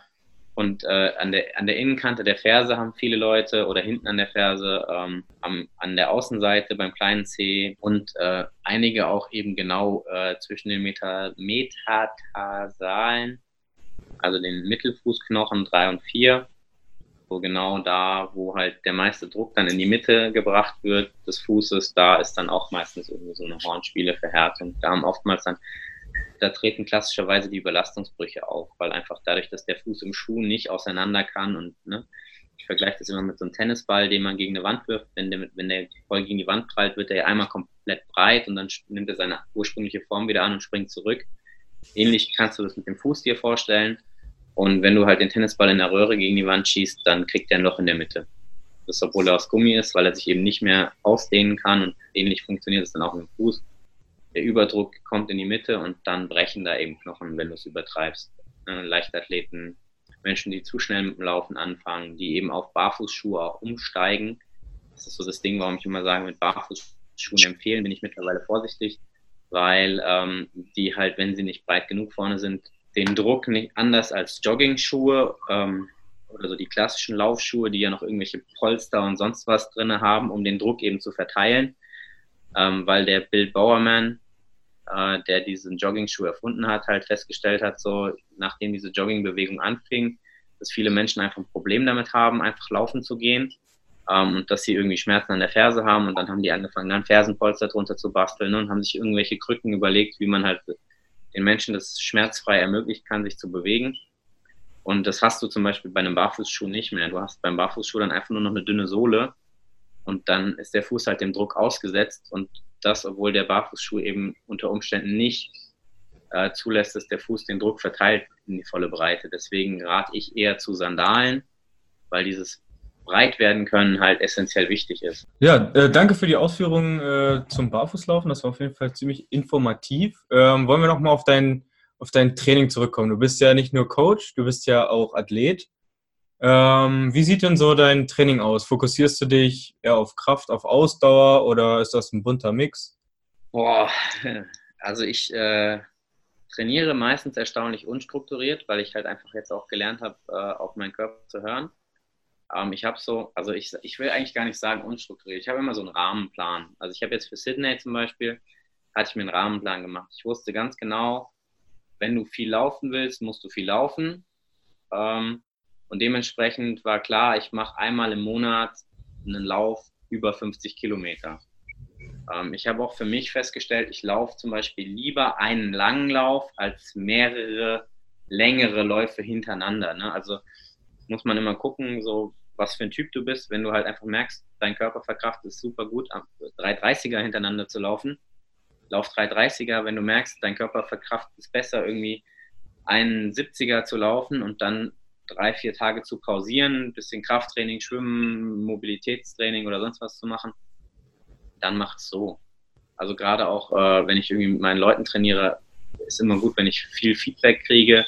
und äh, an, der, an der Innenkante der Ferse haben viele Leute oder hinten an der Ferse, ähm, am, an der Außenseite beim kleinen C und äh, einige auch eben genau äh, zwischen den Meta Metatarsalen, also den Mittelfußknochen 3 und 4, wo genau da, wo halt der meiste Druck dann in die Mitte gebracht wird des Fußes, da ist dann auch meistens irgendwie so eine Hornspieleverhärtung. Da haben oftmals dann da treten klassischerweise die Überlastungsbrüche auf, weil einfach dadurch, dass der Fuß im Schuh nicht auseinander kann und ne, ich vergleiche das immer mit so einem Tennisball, den man gegen eine Wand wirft. Wenn der, wenn der voll gegen die Wand prallt, wird er ja einmal komplett breit und dann nimmt er seine ursprüngliche Form wieder an und springt zurück. Ähnlich kannst du das mit dem Fuß dir vorstellen. Und wenn du halt den Tennisball in der Röhre gegen die Wand schießt, dann kriegt er ein Loch in der Mitte. Das obwohl er aus Gummi ist, weil er sich eben nicht mehr ausdehnen kann und ähnlich funktioniert es dann auch mit dem Fuß der Überdruck kommt in die Mitte und dann brechen da eben Knochen, wenn du es übertreibst. Ne, Leichtathleten, Menschen, die zu schnell mit dem Laufen anfangen, die eben auf Barfußschuhe auch umsteigen. Das ist so das Ding, warum ich immer sage, mit Barfußschuhen empfehlen, bin ich mittlerweile vorsichtig, weil ähm, die halt, wenn sie nicht breit genug vorne sind, den Druck nicht anders als Jogging-Schuhe ähm, oder so die klassischen Laufschuhe, die ja noch irgendwelche Polster und sonst was drin haben, um den Druck eben zu verteilen ähm, weil der Bill Bowerman, äh, der diesen Jogging-Schuh erfunden hat, halt festgestellt hat, so nachdem diese Jogging-Bewegung anfing, dass viele Menschen einfach ein Problem damit haben, einfach laufen zu gehen ähm, und dass sie irgendwie Schmerzen an der Ferse haben und dann haben die angefangen, dann Fersenpolster drunter zu basteln und haben sich irgendwelche Krücken überlegt, wie man halt den Menschen das schmerzfrei ermöglichen kann, sich zu bewegen. Und das hast du zum Beispiel bei einem Barfußschuh nicht mehr. Du hast beim Barfußschuh dann einfach nur noch eine dünne Sohle und dann ist der Fuß halt dem Druck ausgesetzt und das, obwohl der Barfußschuh eben unter Umständen nicht äh, zulässt, dass der Fuß den Druck verteilt in die volle Breite. Deswegen rate ich eher zu Sandalen, weil dieses breit werden können halt essentiell wichtig ist. Ja, äh, danke für die Ausführungen äh, zum Barfußlaufen. Das war auf jeden Fall ziemlich informativ. Ähm, wollen wir nochmal auf dein, auf dein Training zurückkommen? Du bist ja nicht nur Coach, du bist ja auch Athlet. Ähm, wie sieht denn so dein Training aus? Fokussierst du dich eher auf Kraft, auf Ausdauer oder ist das ein bunter Mix? Boah, also ich äh, trainiere meistens erstaunlich unstrukturiert, weil ich halt einfach jetzt auch gelernt habe, äh, auf meinen Körper zu hören. Ähm, ich habe so, also ich, ich will eigentlich gar nicht sagen unstrukturiert. Ich habe immer so einen Rahmenplan. Also ich habe jetzt für Sydney zum Beispiel, hatte ich mir einen Rahmenplan gemacht. Ich wusste ganz genau, wenn du viel laufen willst, musst du viel laufen. Ähm, und dementsprechend war klar, ich mache einmal im Monat einen Lauf über 50 Kilometer. Ähm, ich habe auch für mich festgestellt, ich laufe zum Beispiel lieber einen langen Lauf als mehrere längere Läufe hintereinander. Ne? Also muss man immer gucken, so was für ein Typ du bist. Wenn du halt einfach merkst, dein Körper verkraftet es super gut, 330er hintereinander zu laufen, lauf 330er. Wenn du merkst, dein Körper verkraftet es besser, irgendwie einen 70er zu laufen und dann drei, vier Tage zu pausieren, ein bisschen Krafttraining, Schwimmen, Mobilitätstraining oder sonst was zu machen, dann macht es so. Also gerade auch, äh, wenn ich irgendwie mit meinen Leuten trainiere, ist immer gut, wenn ich viel Feedback kriege,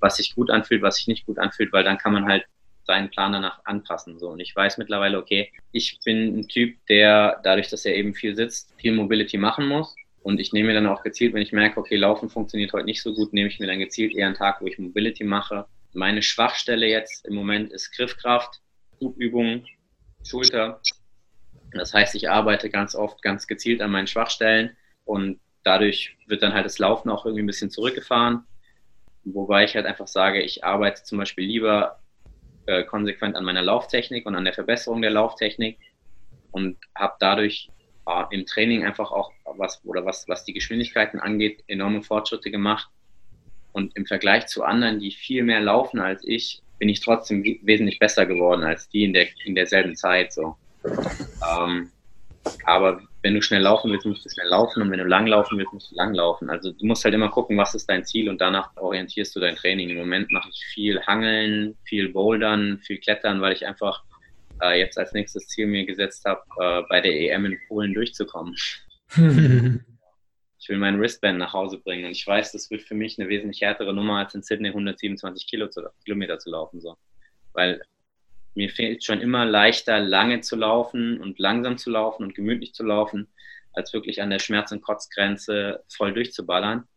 was sich gut anfühlt, was sich nicht gut anfühlt, weil dann kann man halt seinen Plan danach anpassen. So. Und ich weiß mittlerweile, okay, ich bin ein Typ, der dadurch, dass er eben viel sitzt, viel Mobility machen muss. Und ich nehme mir dann auch gezielt, wenn ich merke, okay, Laufen funktioniert heute nicht so gut, nehme ich mir dann gezielt eher einen Tag, wo ich Mobility mache. Meine Schwachstelle jetzt im Moment ist Griffkraft, Hubübungen, Schulter. Das heißt, ich arbeite ganz oft ganz gezielt an meinen Schwachstellen und dadurch wird dann halt das Laufen auch irgendwie ein bisschen zurückgefahren. Wobei ich halt einfach sage, ich arbeite zum Beispiel lieber äh, konsequent an meiner Lauftechnik und an der Verbesserung der Lauftechnik und habe dadurch äh, im Training einfach auch was oder was, was die Geschwindigkeiten angeht, enorme Fortschritte gemacht. Und im Vergleich zu anderen, die viel mehr laufen als ich, bin ich trotzdem wesentlich besser geworden als die in, der, in derselben Zeit. So. Ähm, aber wenn du schnell laufen willst, musst du schnell laufen und wenn du lang laufen willst, musst du lang laufen. Also du musst halt immer gucken, was ist dein Ziel und danach orientierst du dein Training. Im Moment mache ich viel Hangeln, viel Bouldern, viel Klettern, weil ich einfach äh, jetzt als nächstes Ziel mir gesetzt habe, äh, bei der EM in Polen durchzukommen. ich will mein Wristband nach Hause bringen und ich weiß, das wird für mich eine wesentlich härtere Nummer als in Sydney 127 Kilo zu, Kilometer zu laufen. So. Weil mir fehlt schon immer leichter, lange zu laufen und langsam zu laufen und gemütlich zu laufen, als wirklich an der Schmerz- und Kotzgrenze voll durchzuballern.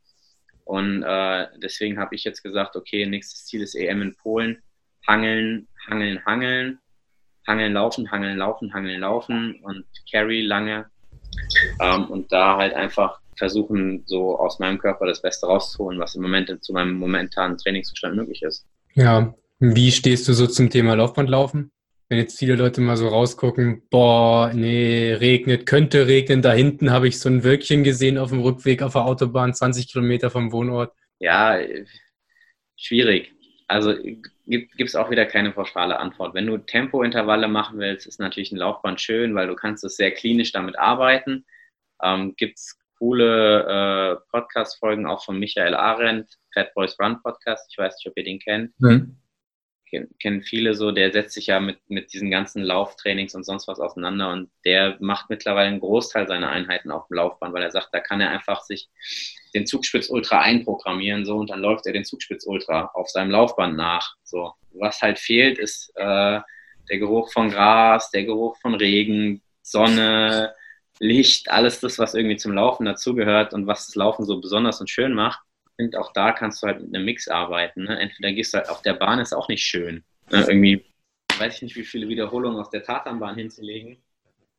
Und äh, deswegen habe ich jetzt gesagt, okay, nächstes Ziel ist EM in Polen. Hangeln, hangeln, hangeln. Hangeln, laufen, hangeln, laufen, hangeln, laufen und Carry lange. Ähm, und da halt einfach versuchen, so aus meinem Körper das Beste rauszuholen, was im Moment zu meinem momentanen Trainingszustand möglich ist. Ja, wie stehst du so zum Thema Laufbandlaufen? Wenn jetzt viele Leute mal so rausgucken, boah, nee, regnet, könnte regnen, da hinten habe ich so ein Wölkchen gesehen auf dem Rückweg auf der Autobahn, 20 Kilometer vom Wohnort. Ja, schwierig. Also gibt es auch wieder keine pauschale Antwort. Wenn du Tempointervalle machen willst, ist natürlich ein Laufband schön, weil du kannst es sehr klinisch damit arbeiten. Ähm, gibt es coole äh, Podcast-Folgen auch von Michael Arendt, Fat Boys Run Podcast. Ich weiß nicht, ob ihr den kennt. Mhm. Ken, kennen viele so, der setzt sich ja mit, mit diesen ganzen Lauftrainings und sonst was auseinander und der macht mittlerweile einen Großteil seiner Einheiten auf dem Laufband, weil er sagt, da kann er einfach sich den Zugspitz Ultra einprogrammieren so und dann läuft er den Zugspitz Ultra auf seinem Laufband nach. So. Was halt fehlt, ist äh, der Geruch von Gras, der Geruch von Regen, Sonne, Licht, alles das, was irgendwie zum Laufen dazugehört und was das Laufen so besonders und schön macht. Finde, auch da kannst du halt mit einem Mix arbeiten. Ne? Entweder gehst du halt auf der Bahn, ist auch nicht schön. Ne? Irgendwie, weiß ich nicht, wie viele Wiederholungen auf der Tatanbahn hinzulegen.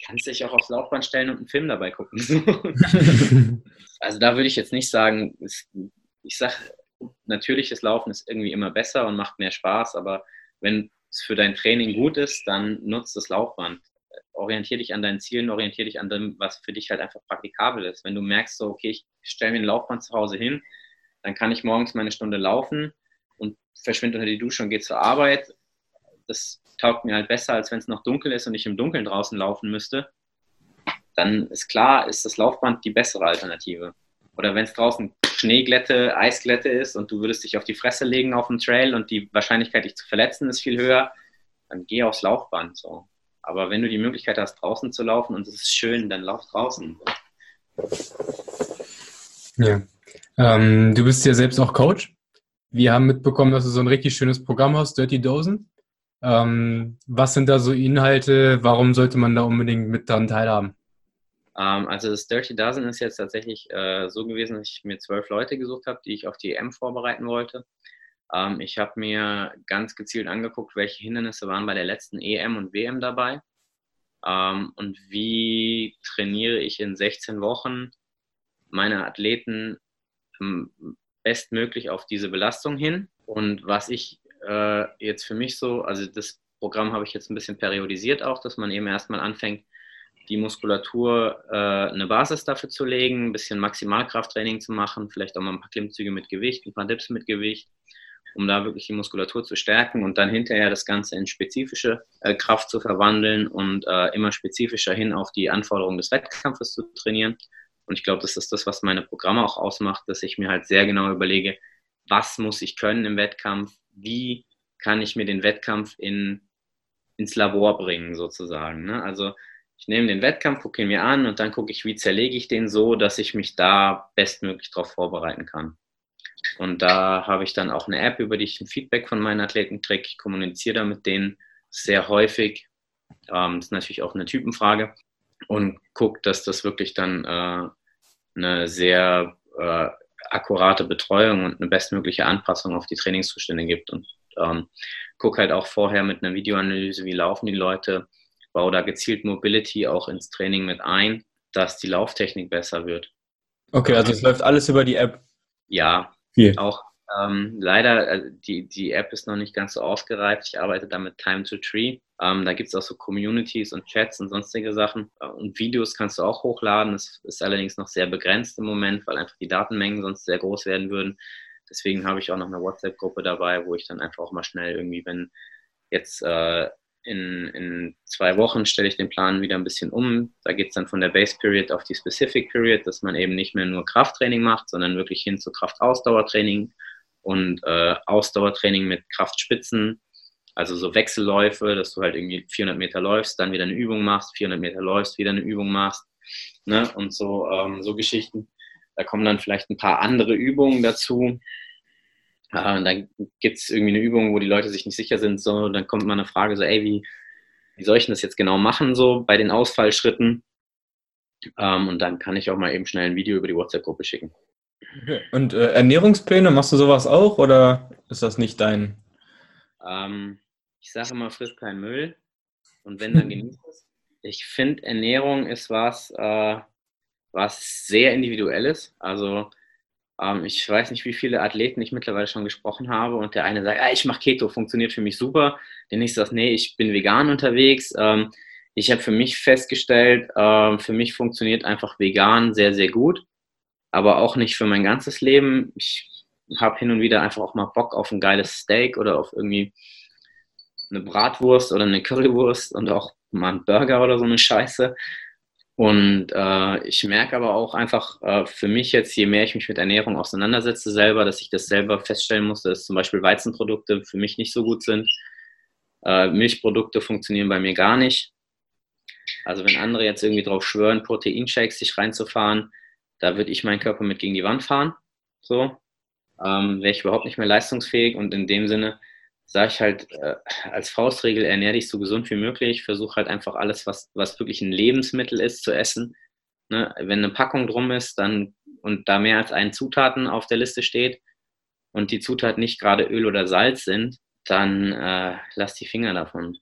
Kannst dich auch aufs Laufband stellen und einen Film dabei gucken. also da würde ich jetzt nicht sagen, ich sage, natürliches Laufen ist irgendwie immer besser und macht mehr Spaß, aber wenn es für dein Training gut ist, dann nutzt das Laufband orientiere dich an deinen Zielen, orientiere dich an dem, was für dich halt einfach praktikabel ist. Wenn du merkst, so, okay, ich stelle mir ein Laufband zu Hause hin, dann kann ich morgens meine Stunde laufen und verschwinde unter die Dusche und gehe zur Arbeit. Das taugt mir halt besser, als wenn es noch dunkel ist und ich im Dunkeln draußen laufen müsste. Dann ist klar, ist das Laufband die bessere Alternative. Oder wenn es draußen Schneeglätte, Eisglätte ist und du würdest dich auf die Fresse legen auf dem Trail und die Wahrscheinlichkeit, dich zu verletzen, ist viel höher, dann geh aufs Laufband. So. Aber wenn du die Möglichkeit hast, draußen zu laufen und es ist schön, dann lauf draußen. Ja. Ähm, du bist ja selbst auch Coach. Wir haben mitbekommen, dass du so ein richtig schönes Programm hast, Dirty Dosen. Ähm, was sind da so Inhalte? Warum sollte man da unbedingt mit daran teilhaben? Ähm, also das Dirty Dozen ist jetzt tatsächlich äh, so gewesen, dass ich mir zwölf Leute gesucht habe, die ich auf die EM vorbereiten wollte. Ähm, ich habe mir ganz gezielt angeguckt, welche Hindernisse waren bei der letzten EM und WM dabei ähm, und wie trainiere ich in 16 Wochen meine Athleten ähm, bestmöglich auf diese Belastung hin. Und was ich äh, jetzt für mich so, also das Programm habe ich jetzt ein bisschen periodisiert auch, dass man eben erstmal anfängt, die Muskulatur äh, eine Basis dafür zu legen, ein bisschen Maximalkrafttraining zu machen, vielleicht auch mal ein paar Klimmzüge mit Gewicht, ein paar Dips mit Gewicht, um da wirklich die Muskulatur zu stärken und dann hinterher das Ganze in spezifische äh, Kraft zu verwandeln und äh, immer spezifischer hin auf die Anforderungen des Wettkampfes zu trainieren. Und ich glaube, das ist das, was meine Programme auch ausmacht, dass ich mir halt sehr genau überlege, was muss ich können im Wettkampf, wie kann ich mir den Wettkampf in, ins Labor bringen, sozusagen. Ne? Also ich nehme den Wettkampf, gucke ihn mir an und dann gucke ich, wie zerlege ich den so, dass ich mich da bestmöglich darauf vorbereiten kann. Und da habe ich dann auch eine App, über die ich ein Feedback von meinen Athleten kriege. Ich kommuniziere da mit denen sehr häufig. Ähm, das ist natürlich auch eine Typenfrage. Und gucke, dass das wirklich dann äh, eine sehr äh, akkurate Betreuung und eine bestmögliche Anpassung auf die Trainingszustände gibt. Und ähm, guck halt auch vorher mit einer Videoanalyse, wie laufen die Leute, baue da gezielt Mobility auch ins Training mit ein, dass die Lauftechnik besser wird. Okay, also es läuft alles über die App. Ja, Viel. auch ähm, leider, äh, die, die App ist noch nicht ganz so ausgereift. Ich arbeite da mit Time to Tree. Ähm, da gibt es auch so Communities und Chats und sonstige Sachen. Äh, und Videos kannst du auch hochladen. Das ist allerdings noch sehr begrenzt im Moment, weil einfach die Datenmengen sonst sehr groß werden würden. Deswegen habe ich auch noch eine WhatsApp-Gruppe dabei, wo ich dann einfach auch mal schnell irgendwie, wenn jetzt äh, in, in zwei Wochen stelle ich den Plan wieder ein bisschen um. Da geht es dann von der Base Period auf die Specific Period, dass man eben nicht mehr nur Krafttraining macht, sondern wirklich hin zu Kraftausdauertraining und äh, Ausdauertraining mit Kraftspitzen, also so Wechselläufe, dass du halt irgendwie 400 Meter läufst, dann wieder eine Übung machst, 400 Meter läufst, wieder eine Übung machst ne? und so, ähm, so Geschichten. Da kommen dann vielleicht ein paar andere Übungen dazu. Äh, dann gibt es irgendwie eine Übung, wo die Leute sich nicht sicher sind, so, dann kommt mal eine Frage so, ey, wie, wie soll ich denn das jetzt genau machen, so bei den Ausfallschritten? Ähm, und dann kann ich auch mal eben schnell ein Video über die WhatsApp-Gruppe schicken. Und äh, Ernährungspläne, machst du sowas auch oder ist das nicht dein? Ähm, ich sage immer, frisst keinen Müll und wenn, dann genießt es. Ich finde, Ernährung ist was, äh, was sehr individuelles. Also ähm, ich weiß nicht, wie viele Athleten ich mittlerweile schon gesprochen habe und der eine sagt, ah, ich mache Keto, funktioniert für mich super. Der nächste sagt, nee, ich bin vegan unterwegs. Ähm, ich habe für mich festgestellt, äh, für mich funktioniert einfach vegan sehr, sehr gut aber auch nicht für mein ganzes Leben. Ich habe hin und wieder einfach auch mal Bock auf ein geiles Steak oder auf irgendwie eine Bratwurst oder eine Currywurst und auch mal einen Burger oder so eine Scheiße. Und äh, ich merke aber auch einfach äh, für mich jetzt, je mehr ich mich mit Ernährung auseinandersetze selber, dass ich das selber feststellen musste, dass zum Beispiel Weizenprodukte für mich nicht so gut sind. Äh, Milchprodukte funktionieren bei mir gar nicht. Also wenn andere jetzt irgendwie drauf schwören, Proteinshakes sich reinzufahren, da würde ich meinen Körper mit gegen die Wand fahren. So. Ähm, Wäre ich überhaupt nicht mehr leistungsfähig und in dem Sinne sage ich halt äh, als Faustregel, ernähre dich so gesund wie möglich, versuche halt einfach alles, was, was wirklich ein Lebensmittel ist, zu essen. Ne? Wenn eine Packung drum ist dann, und da mehr als ein Zutaten auf der Liste steht und die Zutaten nicht gerade Öl oder Salz sind, dann äh, lass die Finger davon.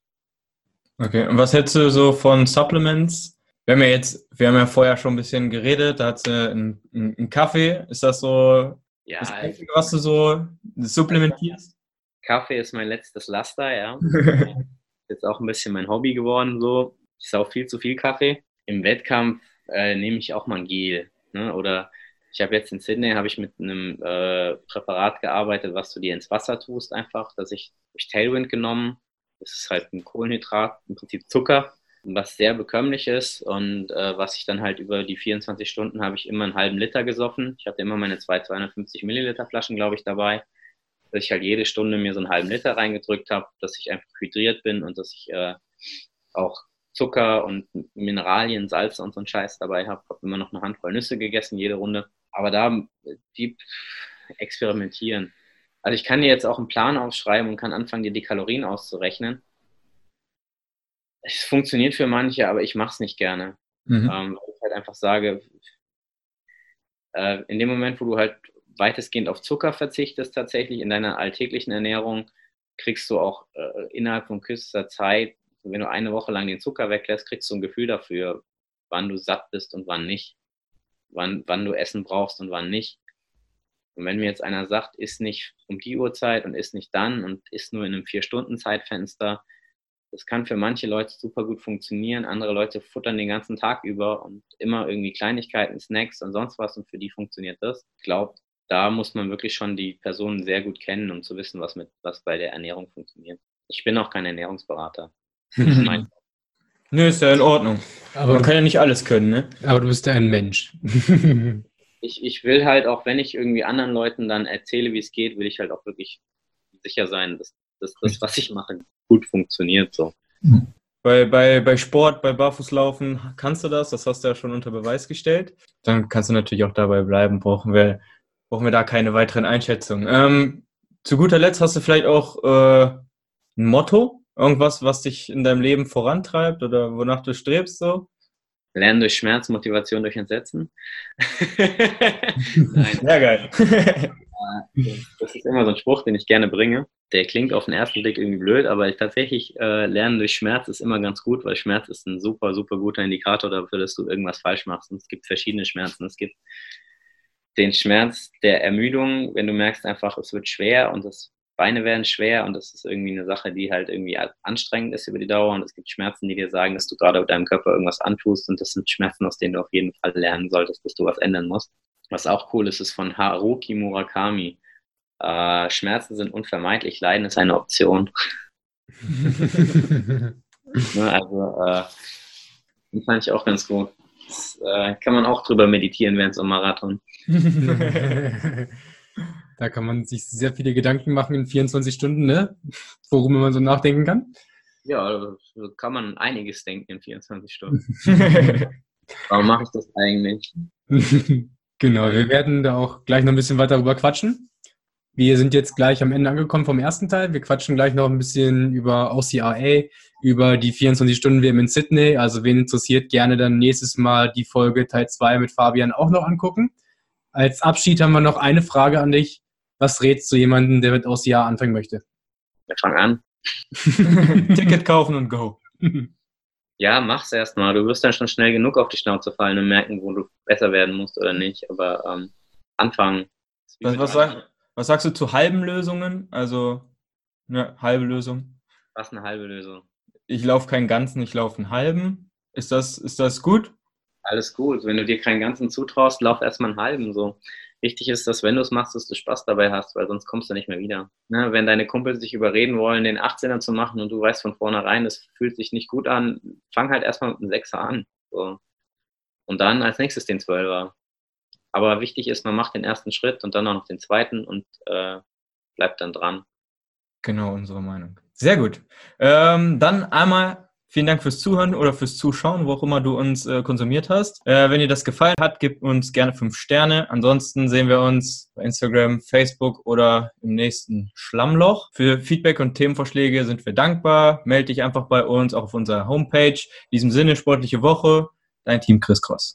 Okay, und was hättest du so von Supplements? Wir haben ja jetzt, wir haben ja vorher schon ein bisschen geredet, da hat sie einen, einen Kaffee. Ist das so ja, das Einzige, was du so supplementierst? Kaffee ist mein letztes Laster, ja. jetzt auch ein bisschen mein Hobby geworden, so. Ich sau viel zu viel Kaffee. Im Wettkampf äh, nehme ich auch mal ein Gel. Ne? Oder ich habe jetzt in Sydney habe ich mit einem äh, Präparat gearbeitet, was du dir ins Wasser tust, einfach, dass ich, ich Tailwind genommen. Das ist halt ein Kohlenhydrat, im Prinzip Zucker was sehr bekömmlich ist und äh, was ich dann halt über die 24 Stunden habe ich immer einen halben Liter gesoffen. Ich hatte immer meine zwei 250 Milliliter Flaschen, glaube ich, dabei, dass ich halt jede Stunde mir so einen halben Liter reingedrückt habe, dass ich einfach hydriert bin und dass ich äh, auch Zucker und Mineralien, Salz und so einen Scheiß dabei habe. Habe immer noch eine Handvoll Nüsse gegessen, jede Runde. Aber da die experimentieren. Also ich kann dir jetzt auch einen Plan aufschreiben und kann anfangen, dir die Kalorien auszurechnen es funktioniert für manche, aber ich mache es nicht gerne. Mhm. Ähm, weil ich halt einfach sage, äh, in dem Moment, wo du halt weitestgehend auf Zucker verzichtest, tatsächlich in deiner alltäglichen Ernährung, kriegst du auch äh, innerhalb von kürzester Zeit, wenn du eine Woche lang den Zucker weglässt, kriegst du ein Gefühl dafür, wann du satt bist und wann nicht. Wann, wann du Essen brauchst und wann nicht. Und wenn mir jetzt einer sagt, isst nicht um die Uhrzeit und isst nicht dann und isst nur in einem Vier-Stunden-Zeitfenster, das kann für manche Leute super gut funktionieren. Andere Leute futtern den ganzen Tag über und immer irgendwie Kleinigkeiten, Snacks und sonst was und für die funktioniert das. Ich glaube, da muss man wirklich schon die Personen sehr gut kennen, um zu wissen, was, mit, was bei der Ernährung funktioniert. Ich bin auch kein Ernährungsberater. Nö, ist ja in Ordnung. Aber man kann ja nicht alles können, ne? Aber du bist ja ein Mensch. ich, ich will halt auch, wenn ich irgendwie anderen Leuten dann erzähle, wie es geht, will ich halt auch wirklich sicher sein, dass, dass das, was ich mache, gut funktioniert. So. Bei, bei, bei Sport, bei Barfußlaufen kannst du das, das hast du ja schon unter Beweis gestellt. Dann kannst du natürlich auch dabei bleiben, brauchen wir, brauchen wir da keine weiteren Einschätzungen. Ähm, zu guter Letzt hast du vielleicht auch äh, ein Motto, irgendwas, was dich in deinem Leben vorantreibt oder wonach du strebst so? Lernen durch Schmerz, Motivation durch Entsetzen. Nein. Sehr geil. das ist immer so ein Spruch, den ich gerne bringe. Der klingt auf den ersten Blick irgendwie blöd, aber tatsächlich äh, Lernen durch Schmerz ist immer ganz gut, weil Schmerz ist ein super, super guter Indikator dafür, dass du irgendwas falsch machst. Und es gibt verschiedene Schmerzen. Es gibt den Schmerz der Ermüdung, wenn du merkst einfach, es wird schwer und das Beine werden schwer und das ist irgendwie eine Sache, die halt irgendwie anstrengend ist über die Dauer und es gibt Schmerzen, die dir sagen, dass du gerade deinem Körper irgendwas antust und das sind Schmerzen, aus denen du auf jeden Fall lernen solltest, dass du was ändern musst. Was auch cool ist, ist von Haruki Murakami. Äh, Schmerzen sind unvermeidlich, Leiden ist eine Option. ne, also, äh, den fand ich auch ganz gut. Das, äh, kann man auch drüber meditieren während so einem Marathon. da kann man sich sehr viele Gedanken machen in 24 Stunden, ne? worüber man so nachdenken kann. Ja, kann man einiges denken in 24 Stunden. Warum mache ich das eigentlich? Genau, wir werden da auch gleich noch ein bisschen weiter darüber quatschen. Wir sind jetzt gleich am Ende angekommen vom ersten Teil. Wir quatschen gleich noch ein bisschen über OCRA, über die 24-Stunden-WM in Sydney. Also wen interessiert, gerne dann nächstes Mal die Folge Teil 2 mit Fabian auch noch angucken. Als Abschied haben wir noch eine Frage an dich. Was rätst du jemandem, der mit OCR anfangen möchte? Ja, fang an. Ticket kaufen und go. ja, mach's erstmal. Du wirst dann schon schnell genug auf die Schnauze fallen und merken, wo du besser werden musst oder nicht. Aber ähm, anfangen. Was, was, sag, was, sagst du zu halben Lösungen? Also eine halbe Lösung. Was eine halbe Lösung? Ich laufe keinen ganzen, ich laufe einen halben. Ist das, ist das gut? Alles gut. Wenn du dir keinen ganzen zutraust, lauf erstmal einen halben so. Wichtig ist, dass wenn du es machst, dass du Spaß dabei hast, weil sonst kommst du nicht mehr wieder. Ne? Wenn deine Kumpels sich überreden wollen, den 18er zu machen und du weißt von vornherein, das fühlt sich nicht gut an, fang halt erstmal mit einem 6er an. So. Und dann als nächstes den 12er. Aber wichtig ist, man macht den ersten Schritt und dann auch noch den zweiten und äh, bleibt dann dran. Genau, unsere Meinung. Sehr gut. Ähm, dann einmal Vielen Dank fürs Zuhören oder fürs Zuschauen, wo auch immer du uns äh, konsumiert hast. Äh, wenn dir das gefallen hat, gib uns gerne fünf Sterne. Ansonsten sehen wir uns bei Instagram, Facebook oder im nächsten Schlammloch. Für Feedback und Themenvorschläge sind wir dankbar. Melde dich einfach bei uns, auch auf unserer Homepage. In diesem Sinne, sportliche Woche. Dein Team Chris Cross.